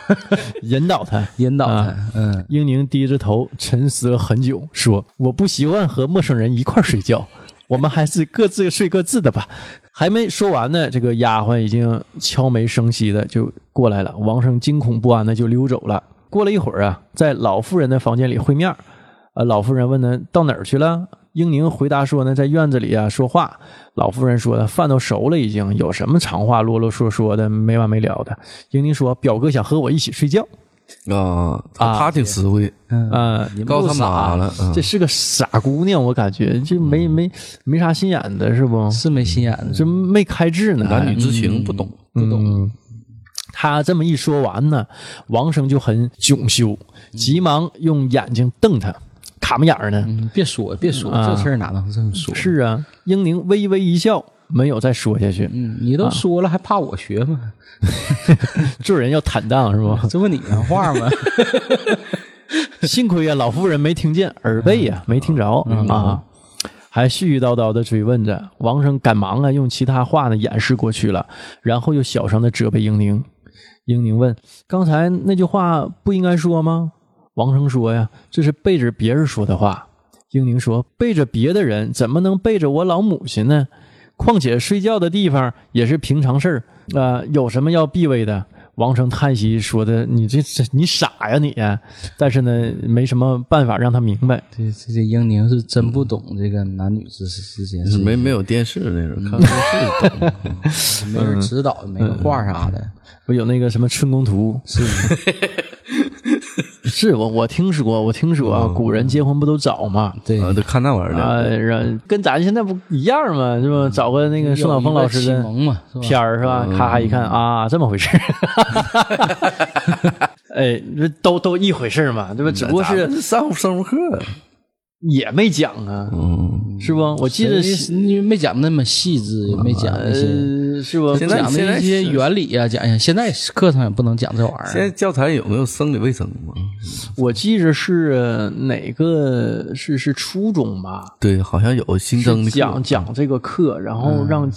引导他。引导他啊。嗯，英宁低着头沉思了很久，说：“我不习惯和陌生人一块睡觉，我们还是各自睡各自的吧。”还没说完呢，这个丫鬟已经悄没声息的就过来了。王生惊恐不安的就溜走了。过了一会儿啊，在老妇人的房间里会面儿。呃，老妇人问呢，到哪儿去了？英宁回答说呢，在院子里啊说话。老妇人说，饭都熟了，已经有什么长话啰啰嗦嗦的没完没了的。英宁说，表哥想和我一起睡觉。啊，他他挺实惠，啊、告他妈了，嗯这是个傻姑娘，我感觉这没没没啥心眼子是不？是没心眼子。这没开智呢，男女之情不懂，不懂。他这么一说完呢，王生就很窘羞，急忙用眼睛瞪他，卡门眼儿呢。嗯，别说别说，啊这事儿哪能这么说？是啊，英宁微微一笑，没有再说下去。嗯，你都说了，还怕我学吗？做人要坦荡是吧？这不你的话吗？幸亏呀，老妇人没听见，耳背呀没听着啊，还絮絮叨叨的追问着。王生赶忙啊，用其他话呢掩饰过去了，然后又小声的责备英宁。英宁问：“刚才那句话不应该说吗？”王生说：“呀，这是背着别人说的话。”英宁说：“背着别的人，怎么能背着我老母亲呢？况且睡觉的地方也是平常事儿，啊，有什么要避讳的？”王生叹息说的：“你这这你傻呀你！”但是呢，没什么办法让他明白。这这这英宁是真不懂这个男女之之间是没没有电视那时候看电视 懂，没人指导，没个画啥的。不有那个什么春宫图？是是我我听说，我听说啊，古人结婚不都早吗？对，啊，都看那玩意儿啊，的，让跟咱现在不一样吗？是吧？找个那个宋晓峰老师的？片儿是吧？咔咔一看啊，这么回事儿。哎，这都都一回事嘛，对吧？只不过是们上生物课，也没讲啊，嗯，是不？我记得谁你没讲那么细致，也没讲那些呃，是不？现在讲的一些原理啊，讲一下。现在课上也不能讲这玩意儿。现在教材有没有生理卫生吗？我记着是哪个是是初中吧？对，好像有新增的讲讲这个课，然后让、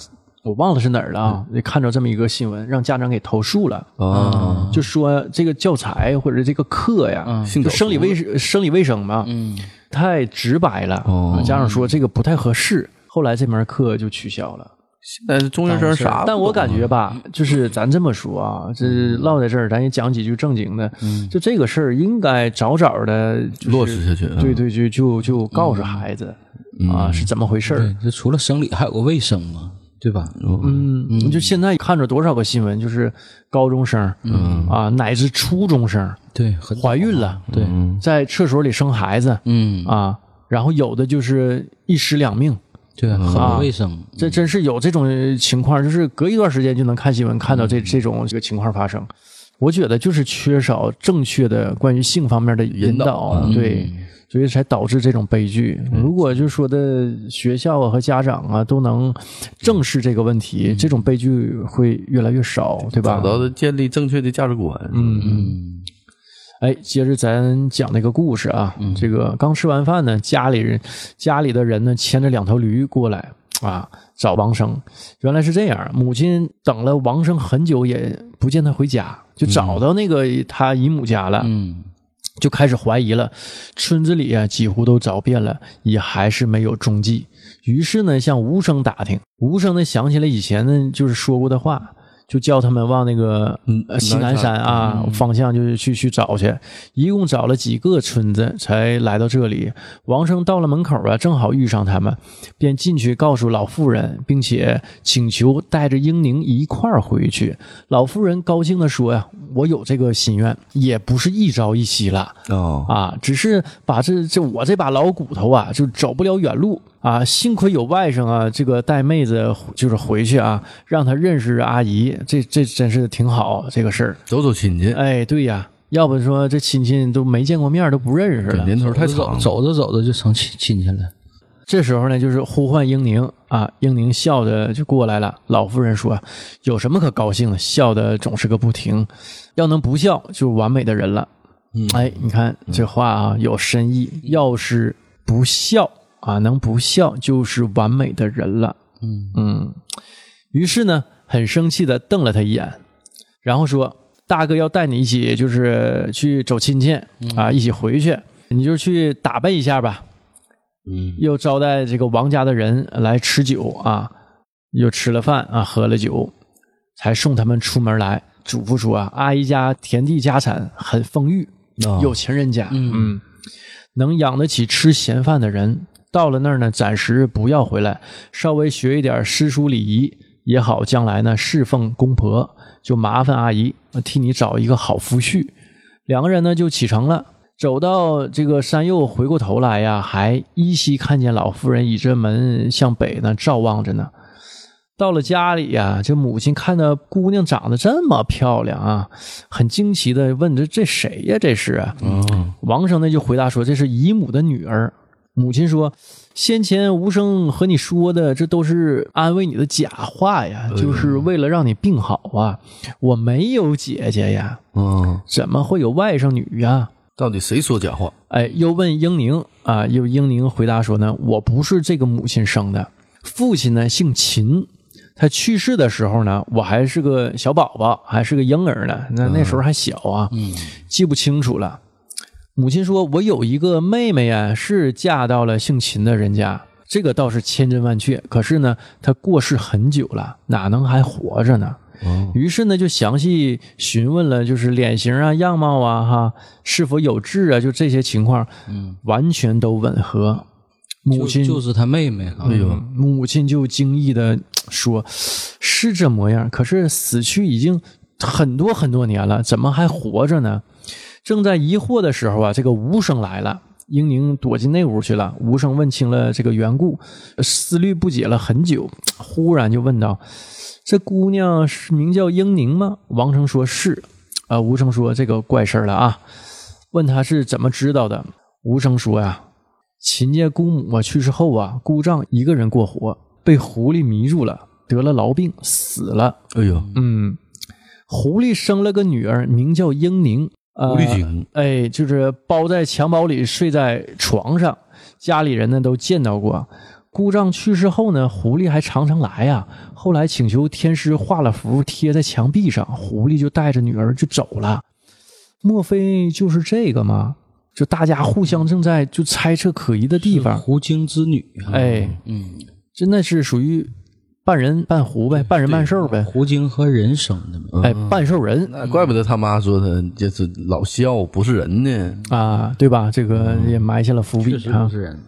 我忘了是哪儿了啊？看着这么一个新闻，让家长给投诉了，啊，就说这个教材或者这个课呀，就生理卫生生理卫生嘛，嗯，太直白了，哦家长说这个不太合适，后来这门课就取消了。现在中学生啥？但我感觉吧，就是咱这么说啊，这唠在这儿，咱也讲几句正经的。就这个事儿，应该早早的落实下去嗯对对，就就就告诉孩子啊是怎么回事儿。这，除了生理还有个卫生嘛，对吧？嗯，你就现在看着多少个新闻，就是高中生，嗯啊，乃至初中生对，很怀孕了，对，在厕所里生孩子嗯，啊，然后有的就是一尸两命。对，很不卫生。这真是有这种情况，就是隔一段时间就能看新闻看到这这种这个情况发生。我觉得就是缺少正确的关于性方面的引导，对，所以才导致这种悲剧。如果就说的学校啊和家长啊都能正视这个问题，这种悲剧会越来越少，对吧找到的建立正确的价值观，嗯嗯。哎，接着咱讲那个故事啊，这个刚吃完饭呢，家里人家里的人呢牵着两头驴过来啊找王生。原来是这样，母亲等了王生很久也不见他回家，就找到那个他姨母家了。嗯就开始怀疑了，村子里啊几乎都找遍了，也还是没有踪迹。于是呢，向无声打听，无声呢想起了以前呢就是说过的话，就叫他们往那个嗯呃西南山啊方向就是去去找去。一共找了几个村子才来到这里。王生到了门口啊，正好遇上他们，便进去告诉老妇人，并且请求带着英宁一块儿回去。老妇人高兴地说呀：“我有这个心愿，也不是一朝一夕了。”哦，啊，只是把这这我这把老骨头啊，就走不了远路啊。幸亏有外甥啊，这个带妹子就是回去啊，让他认识阿姨，这这真是挺好这个事儿。走走亲戚，哎，对呀，要不说这亲戚都没见过面，都不认识了。年头太长了，走着走着就成亲亲戚了。这时候呢，就是呼唤英宁啊，英宁笑着就过来了。老妇人说：“有什么可高兴的？笑的总是个不停，要能不笑，就完美的人了。”嗯哎，你看这话啊，有深意。要是不笑啊，能不笑就是完美的人了。嗯嗯，于是呢，很生气的瞪了他一眼，然后说：“大哥要带你一起，就是去走亲戚啊，一起回去，你就去打扮一下吧。”嗯，又招待这个王家的人来吃酒啊，又吃了饭啊，喝了酒，才送他们出门来。嘱咐说啊，阿姨家田地家产很丰裕，哦有钱人家，嗯能养得起吃闲饭的人。到了那儿呢，暂时不要回来，稍微学一点诗书礼仪也好，将来呢侍奉公婆，就麻烦阿姨替你找一个好夫婿。两个人呢就启程了。走到这个山右，回过头来呀，还依稀看见老夫人倚着门向北呢照望着呢。到了家里呀，这母亲看到姑娘长得这么漂亮啊，很惊奇的问这这谁呀？这是啊。哦，王生呢就回答说这是姨母的女儿。母亲说：“先前无声和你说的，这都是安慰你的假话呀，就是为了让你病好啊。我没有姐姐呀，嗯，怎么会有外甥女呀？”到底谁说假话？哎，又问英宁啊，又英宁回答说呢，我不是这个母亲生的，父亲呢姓秦，他去世的时候呢，我还是个小宝宝，还是个婴儿呢，那那时候还小啊，嗯记不清楚了。母亲说，我有一个妹妹呀，是嫁到了姓秦的人家，这个倒是千真万确。可是呢，她过世很久了，哪能还活着呢？哦，于是呢，就详细询问了，就是脸型啊、样貌啊、哈是否有痣啊，就这些情况，嗯，完全都吻合。母亲就就是他妹妹啊。哎呦，母亲就惊异的说：“是这模样，可是死去已经很多很多年了，怎么还活着呢？”正在疑惑的时候啊，这个吴生来了。英宁躲进那屋去了。吴生问清了这个缘故，思虑不解了很久，忽然就问道：“这姑娘是名叫英宁吗？”王成说是。啊、吴生说：“这个怪事儿了啊！”问他是怎么知道的。吴生说呀：“秦家姑母啊去世后啊，姑丈一个人过活，被狐狸迷住了，得了痨病，死了。哎呦，嗯，狐狸生了个女儿，名叫英宁。呃狐狸精，哎，就是包在襁褓里，睡在床上，家里人呢都见到过。姑丈去世后呢，狐狸还常常来呀、后来请求天师画了符贴在墙壁上，狐狸就带着女儿就走了。莫非就是这个吗？就大家互相正在就猜测可疑的地方，狐精之女啊。哎，嗯，真的是属于半人半狐呗，半人半兽呗，狐精和人生的嘛。哎，半兽人那怪不得他妈说他就是老笑，不是人呢。啊，对吧？这个也埋下了伏笔啊确实不。是人。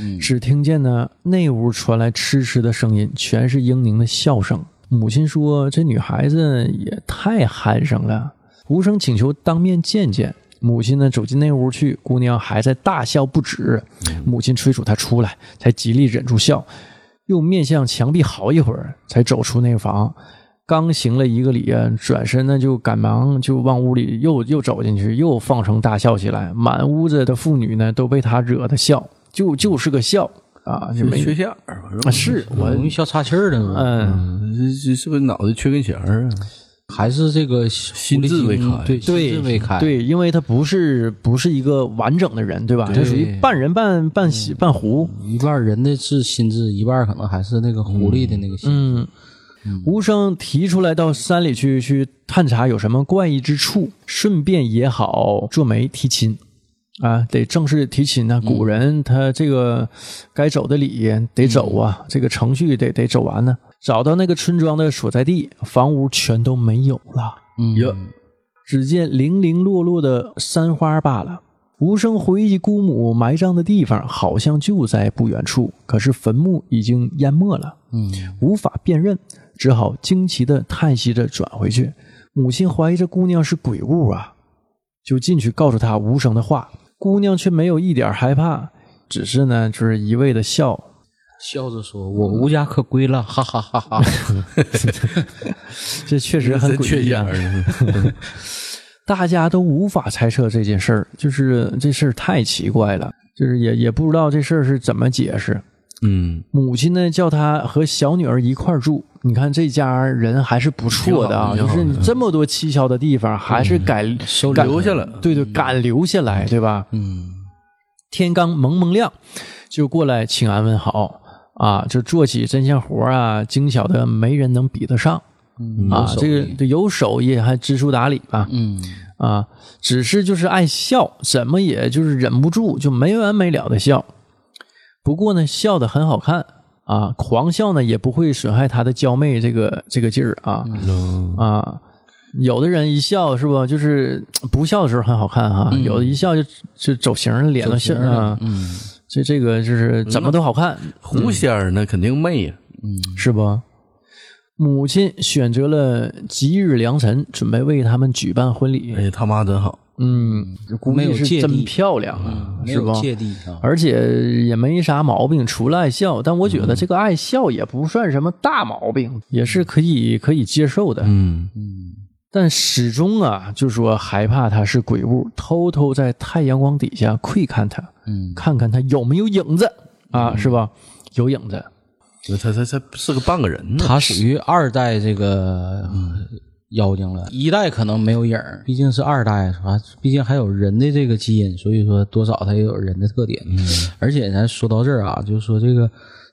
嗯，只听见呢，那屋传来痴痴的声音，全是英宁的笑声。母亲说：“这女孩子也太憨生了。”无声请求当面见见。母亲呢，走进那屋去，姑娘还在大笑不止。母亲催促她出来，才极力忍住笑，又面向墙壁嚎一会儿，才走出那个房。刚行了一个礼啊，转身呢就赶忙就往屋里又又走进去，又放声大笑起来。满屋子的妇女呢都被他惹得笑，就就是个笑啊，就没缺心眼儿啊，是我容易笑岔气儿的嘛。嗯，嗯，这这是不是脑袋缺根弦儿啊？还是这个心智未开对，心对智未开，对，因为他不是不是一个完整的人，对吧？他属于半人半半喜半狐。一半人的是心智，一半可能还是那个狐狸的那个心智。嗯，无声提出来到山里去去探查有什么怪异之处，顺便也好做媒提亲。啊，得正式提亲呢。古人他这个该走的礼得走啊，这个程序得得走完呢。找到那个村庄的所在地，房屋全都没有了，嗯哟，只见零零落落的山花罢了。无声回忆姑母埋葬的地方，好像就在不远处，可是坟墓已经淹没了，嗯无法辨认，只好惊奇的叹息着转回去。母亲怀疑这姑娘是鬼物啊，就进去告诉她无声的话。姑娘却没有一点害怕，只是呢，就是一味的笑。笑着说：“我无家可归了，哈哈哈哈。这确实很诡异啊！大家都无法猜测这件事儿，就是这事儿太奇怪了，就是也也不知道这事儿是怎么解释。嗯，母亲呢，叫他和小女儿一块儿住。你看这家人还是不错的啊，就是你这么多蹊跷的地方，还是敢收敢留下了对对，敢留下来，对吧？嗯天刚蒙蒙亮，就过来请安问好啊，就做起针线活啊，精巧的没人能比得上嗯啊。这个有手艺，还知书达理吧？嗯啊，只是就是爱笑，怎么也就是忍不住，就没完没了的笑。不过呢，笑的很好看啊，狂笑呢也不会损害他的娇媚这个这个劲儿啊嗯啊。有的人一笑是不就是不笑的时候很好看哈、有的一笑就就走形儿，脸都像啊。嗯这这个就是怎么都好看，狐仙儿那肯定媚呀。嗯是不？母亲选择了吉日良辰，准备为他们举办婚礼。哎，他妈真好。嗯，估没有计是真漂亮啊，没是不？芥蒂啊。而且也没啥毛病，除了爱笑。但我觉嗯得这个爱笑也不算什么大毛病，也是可以可以接受的。嗯嗯，但始终啊，就说害怕他是鬼物，偷偷在太阳光底下窥看他，嗯看看他有没有影子啊，是吧？有影子。那他他他是个半个人呢。他属于二代这个妖精了，一代可能没有影儿，毕竟是二代是吧？毕竟还有人的这个基因，所以说多少他也有人的特点。嗯而且咱说到这儿啊，就是说这个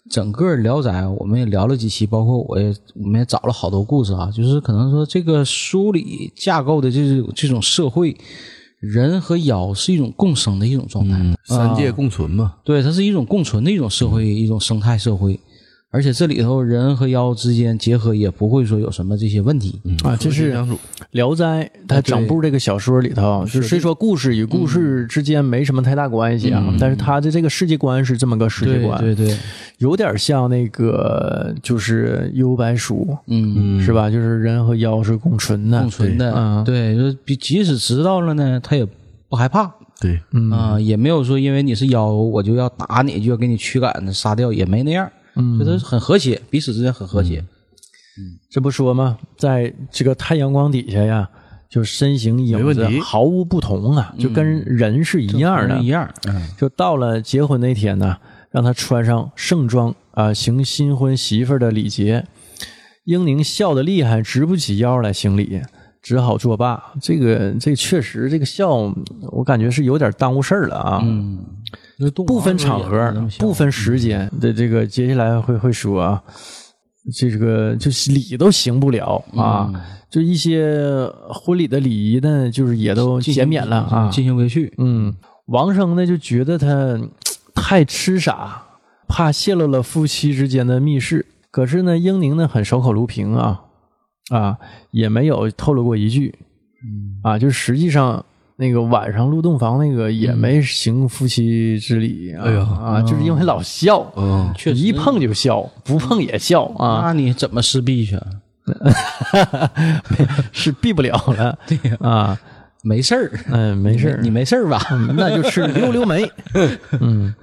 整个《聊斋》，我们也聊了几期，包括我也我们也找了好多故事啊，就是可能说这个书里架构的这种这种社会。人和妖是一种共生的一种状态，嗯，三界共存嘛。对，它是一种共存的一种社会，一种生态社会。而且这里头人和妖之间结合，也不会说有什么这些问题。嗯啊这是聊斋》它整部这个小说里头，就虽说故事与故事之间没什么太大关系啊，但是它的这个世界观是这么个世界观，对对，有点像那个就是《幽白书》，嗯，是吧？就是人和妖是共存的，共存的，嗯对，就比即使知道了呢，他也不害怕对，嗯啊、也没有说因为你是妖，我就要打你，就要给你驱赶杀掉，也没那样。嗯。所以它是很和谐，彼此之间很和谐。嗯。这不说吗？在这个太阳光底下呀，就身形影子毫无不同啊，就跟人是一样的，一样，嗯。就到了结婚那天呢，让他穿上盛装啊、行新婚媳妇的礼节。英宁笑得厉害，直不起腰来行礼，只好作罢。这个这确实，这个笑我感觉是有点耽误事儿了啊。嗯，不分场合不分时间的这个，接下来会会说啊，这个就是礼都行不了啊，嗯就一些婚礼的礼仪呢，就是也都减免了啊，进行回去。嗯，王生呢就觉得他太痴傻，怕泄露了夫妻之间的密事。可是呢，英宁呢很守口如瓶啊，啊，也没有透露过一句，嗯啊，就是实际上那个晚上入洞房那个也没行夫妻之礼啊，哎呀啊，就是因为老笑，嗯，确实一碰就笑，不碰也笑啊，那你怎么施币去？是避不了了，对啊，没事儿，嗯，没事儿你没事儿吧？那就是溜溜梅。嗯，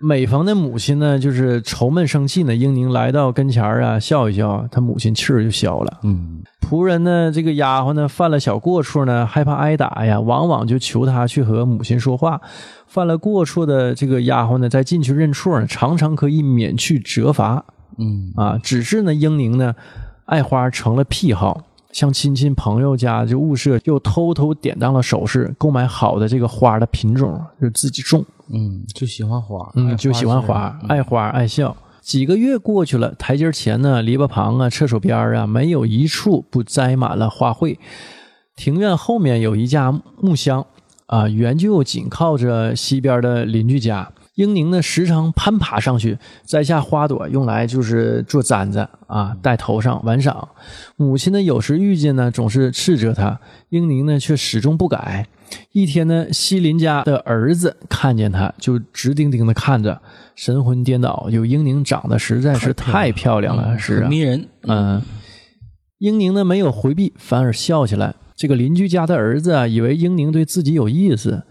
每逢那母亲呢，就是愁闷生气呢，英宁来到跟前儿啊，笑一笑，他母亲气儿就消了。嗯仆人呢，这个丫鬟呢，犯了小过错呢，害怕挨打呀，往往就求他去和母亲说话。犯了过错的这个丫鬟呢，再进去认错呢，常常可以免去责罚嗯啊。只是呢，英宁呢，爱花成了癖好，向亲戚朋友家就物色，又偷偷典当了首饰，购买好的这个花的品种，就自己种。嗯，就喜欢花，爱嗯，就喜欢花，爱花爱笑。几个月过去了，台阶前呢，篱笆旁啊，厕所边啊，没有一处不栽满了花卉。庭院后面有一架木箱啊，原就紧靠着西边的邻居家。英宁呢，时常攀爬上去，摘下花朵，用来就是做簪子啊，戴头上玩赏。母亲呢，有时遇见呢，总是斥责他，英宁呢，却始终不改。一天呢，西林家的儿子看见他，就直盯盯的看着，神魂颠倒。有英宁长得实在是太漂亮了，是啊，迷人。嗯，英宁呢没有回避，反而笑起来。这个邻居家的儿子啊，以为英宁对自己有意思，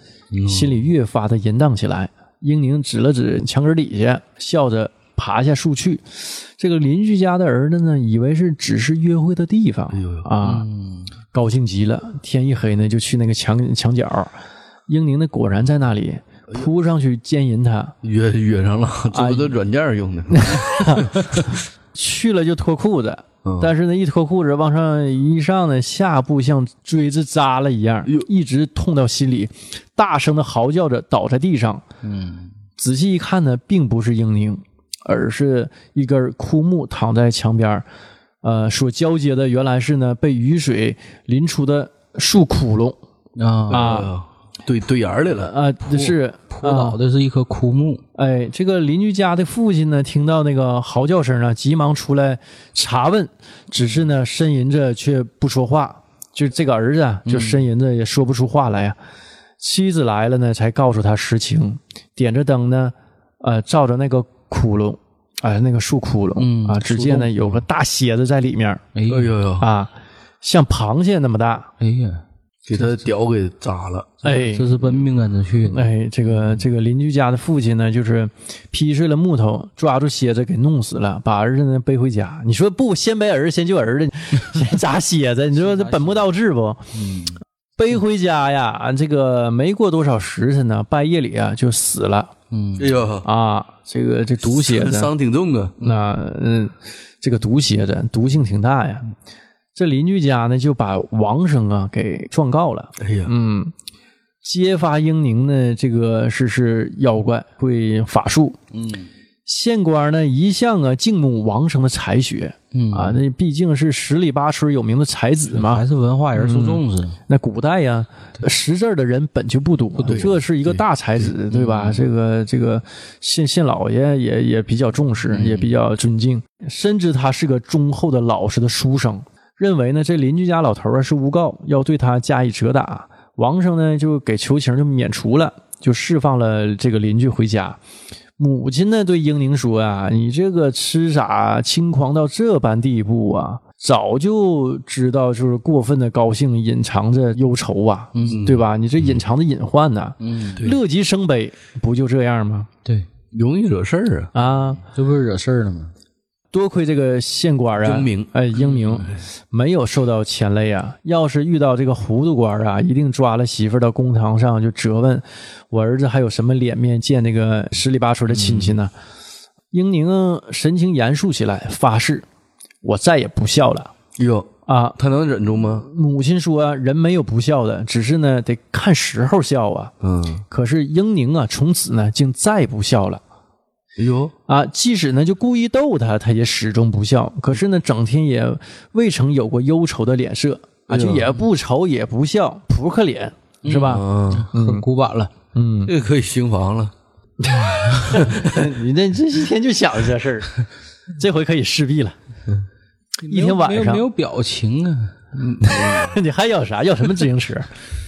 心里越发的淫荡起来。英宁指了指墙根底下，笑着爬下树去。这个邻居家的儿子呢，以为是只是约会的地方哎呦呦啊，高兴极了。天一黑呢，就去那个墙墙角。英宁呢，果然在那里扑上去奸淫他，约约上了，这不都软件用的？去了就脱裤子，嗯。但是呢，一脱裤子往上一上呢，下部像锥子扎了一样一直痛到心里，大声的嚎叫着倒在地上。嗯，仔细一看呢，并不是英宁，而是一根枯木躺在墙边儿呃，所交接的原来是呢被雨水淋出的树窟窿。啊，啊对对眼儿里了，啊，是扑倒的是一棵枯木。哎，这个邻居家的父亲呢，听到那个嚎叫声啊，急忙出来查问，只是呢呻吟着却不说话。就这个儿子啊，就呻吟着也说不出话来呀、妻子来了呢，才告诉他实情，点着灯呢，呃，照着那个窟窿，哎、那个树窟窿、嗯啊，只见呢有个大蝎子在里面哎哎呦呦，啊，像螃蟹那么大。哎呀，给他屌给扎了，哎，这是奔命案子去的。哎，这个这个邻居家的父亲呢，就是劈碎了木头，抓住蝎子给弄死了，把儿子呢背回家。你说不先背儿子，先救儿子，先扎蝎子，你说这本末倒置不？嗯，背回家呀，这个没过多少时辰呢，半夜里啊就死了嗯哎呦，啊。这个这毒蝎子，伤挺重啊，那嗯，这个毒蝎子毒性挺大呀。这邻居家呢就把王生啊给状告了。哎呀，嗯，揭发英宁呢，这个是是妖怪，会法术。嗯县官呢一向啊敬慕王生的才学嗯啊，那毕竟是十里八村有名的才子嘛还。是文化人受重视。那古代呀，识字的人本就不多，多这是一个大才子，对吧？这个这个县县老爷也也比较重视，也比较尊敬，深知他是个忠厚的老实的书生，认为呢这邻居家老头儿啊是诬告，要对他加以责打。王生呢就给求情就免除了，就释放了这个邻居回家。母亲呢对英宁说啊：“你这个痴傻轻狂到这般地步啊，早就知道就是过分的高兴，隐藏着忧愁啊，嗯对吧？你这隐藏的隐患呐、嗯，乐极生悲，不就这样吗？对，容易惹事儿啊，啊，这不是惹事儿了吗？多亏这个县官啊，英明哎，英明没有受到牵累啊。要是遇到这个糊涂官啊，一定抓了媳妇儿到公堂上就责问我儿子还有什么脸面见那个十里八村的亲戚呢？英宁神情严肃起来，发誓我再也不孝了哟，啊。他能忍住吗？母亲说：“人没有不孝的，只是呢得看时候孝啊。嗯，可是英宁啊，从此呢竟再不孝了。哎呦，啊，即使呢就故意逗他，他也始终不笑。可是呢，整天也未曾有过忧愁的脸色啊，就也不愁也不笑，扑克脸是吧？嗯，很古板了。嗯，这个可以行房了，你这这一天就想着这事儿，这回可以势必了。一天晚上没有没有表情啊。你还要啥？要什么自行车？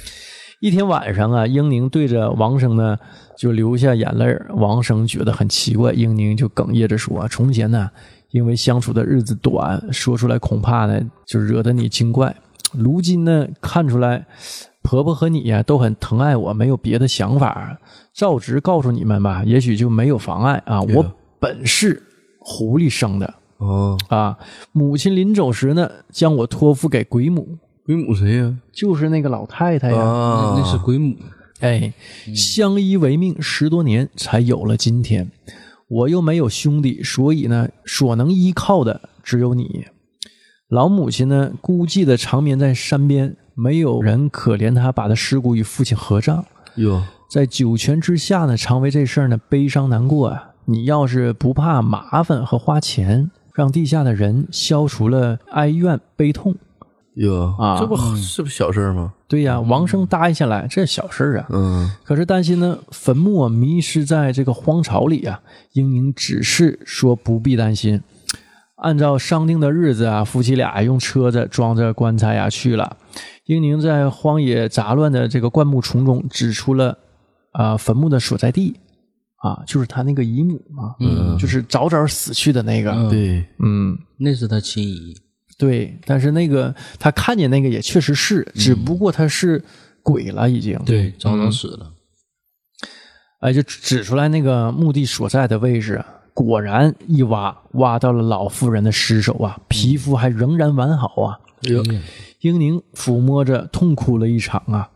一天晚上啊，英宁对着王生呢就流下眼泪儿王生觉得很奇怪，英宁就哽咽着说：“从前呢，因为相处的日子短，说出来恐怕呢就惹得你惊怪。如今呢，看出来婆婆和你呀、都很疼爱我，没有别的想法。照直告诉你们吧，也许就没有妨碍啊。我本是狐狸生的哦，啊，母亲临走时呢，将我托付给鬼母。”鬼母谁呀？就是那个老太太呀，啊，那是鬼母。哎，相依为命十多年，才有了今天。我又没有兄弟，所以呢，所能依靠的只有你。老母亲呢，孤寂的长眠在山边，没有人可怜她，把她尸骨与父亲合葬。哟，在九泉之下呢，常为这事儿呢悲伤难过啊。你要是不怕麻烦和花钱，让地下的人消除了哀怨悲痛，哟。啊。这不是不是小事儿吗？对呀，王生答应下来，这小事儿啊。嗯，可是担心呢，坟墓啊迷失在这个荒草里啊，英宁只是说不必担心。按照商定的日子啊，夫妻俩用车子装着棺材呀、去了。英宁在荒野杂乱的这个灌木丛中指出了啊、坟墓的所在地。啊，就是他那个姨母嘛，嗯。就是早早死去的那个，嗯对，嗯，那是他亲姨，对。但是那个他看见那个也确实是，只不过他是鬼了已经，对，早早死了。哎，就指出来那个墓地所在的位置啊，果然一挖挖到了老妇人的尸首啊，皮肤还仍然完好啊。哟，英宁抚摸着，痛哭了一场啊，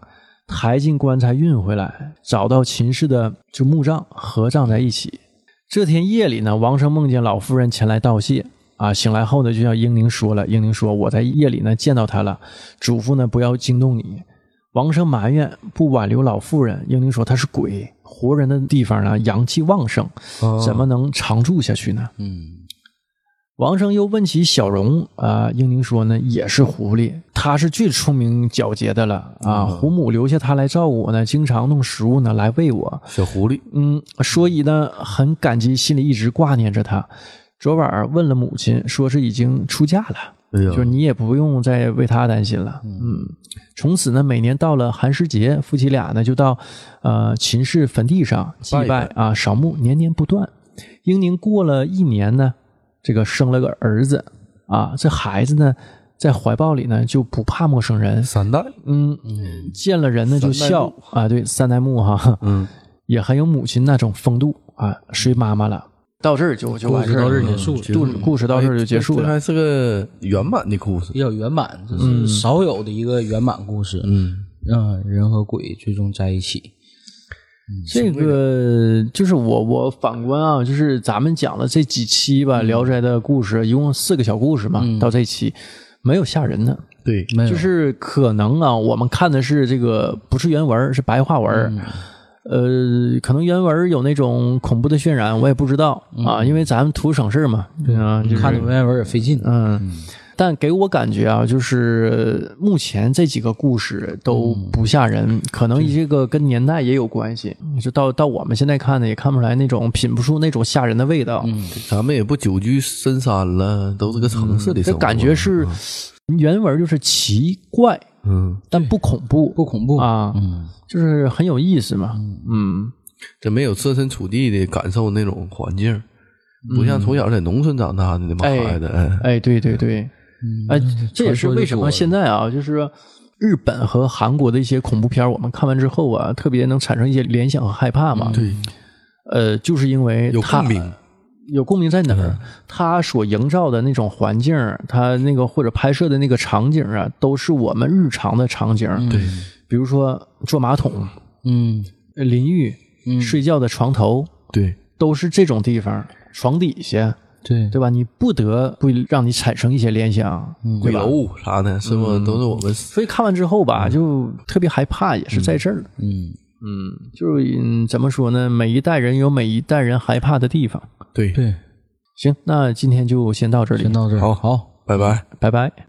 抬进棺材运回来，找到秦氏的就墓葬合葬在一起。这天夜里呢，王生梦见老夫人前来道谢啊，醒来后呢，就像英宁说了，英宁说我在夜里呢见到他了，嘱咐呢不要惊动你。王生埋怨不挽留老妇人，英宁说他是鬼，活人的地方呢阳气旺盛，哦怎么能常住下去呢？嗯，王生又问起小荣啊、英宁说呢也是狐狸，他是最聪明狡黠的了啊。胡母留下他来照顾我呢，经常弄食物呢来喂我，小狐狸，嗯，所以呢很感激，心里一直挂念着他。昨晚问了母亲，说是已经出嫁了，就是你也不用再为他担心了。嗯，从此呢，每年到了寒食节，夫妻俩呢就到呃秦氏坟地上祭拜啊，扫墓，年年不断。英宁过了一年呢，这个生了个儿子啊，这孩子呢在怀抱里呢就不怕陌生人，三代，嗯，见了人呢就笑啊，对，三代目哈，嗯，也很有母亲那种风度啊，随妈妈了。到这儿就就完事儿故事到这儿了，结束了故事故事到这儿就结束了。这还是个圆满的故事比。较圆满，就是少有的一个圆满故事。嗯，让人和鬼最终在一起。这个就是我我反观啊，就是咱们讲的这几期吧，聊斋》的故事，一共四个小故事嘛，到这期没有吓人的，对，没有，就是可能啊，我们看的是这个不是原文，是白话文。呃，可能原文有那种恐怖的渲染，我也不知道啊，因为咱们图省事嘛，对啊，就是看的文言文也费劲。嗯，但给我感觉啊，就是目前这几个故事都不吓人，可能这个跟年代也有关系。你说到到我们现在看的，也看不出来那种品不出那种吓人的味道。咱们也不久居深山了，都是个城市里生活。这感觉是原文就是奇怪，嗯，但不恐怖，不恐怖。啊，嗯，就是很有意思嘛。嗯，这没有设身处地的感受那种环境，不像从小在农村长大的那帮孩子，哎，哎，对对对，哎，这也是为什么现在啊，就是日本和韩国的一些恐怖片，我们看完之后啊，特别能产生一些联想和害怕嘛。对，呃，就是因为有它共鸣。有共鸣在哪儿？它所营造的那种环境，他那个或者拍摄的那个场景啊，都是我们日常的场景。对，比如说坐马桶、嗯呃淋浴、睡觉的床头，对，都是这种地方。床底下，对对吧？你不得不让你产生一些联想，鬼对吧？楼啥的，是不都是我们所以看完之后吧，就特别害怕，也是在这儿。嗯，嗯，就是嗯，怎么说呢？每一代人有每一代人害怕的地方。对，对，行，那今天就先到这里，先到这儿，好好。拜拜。拜拜。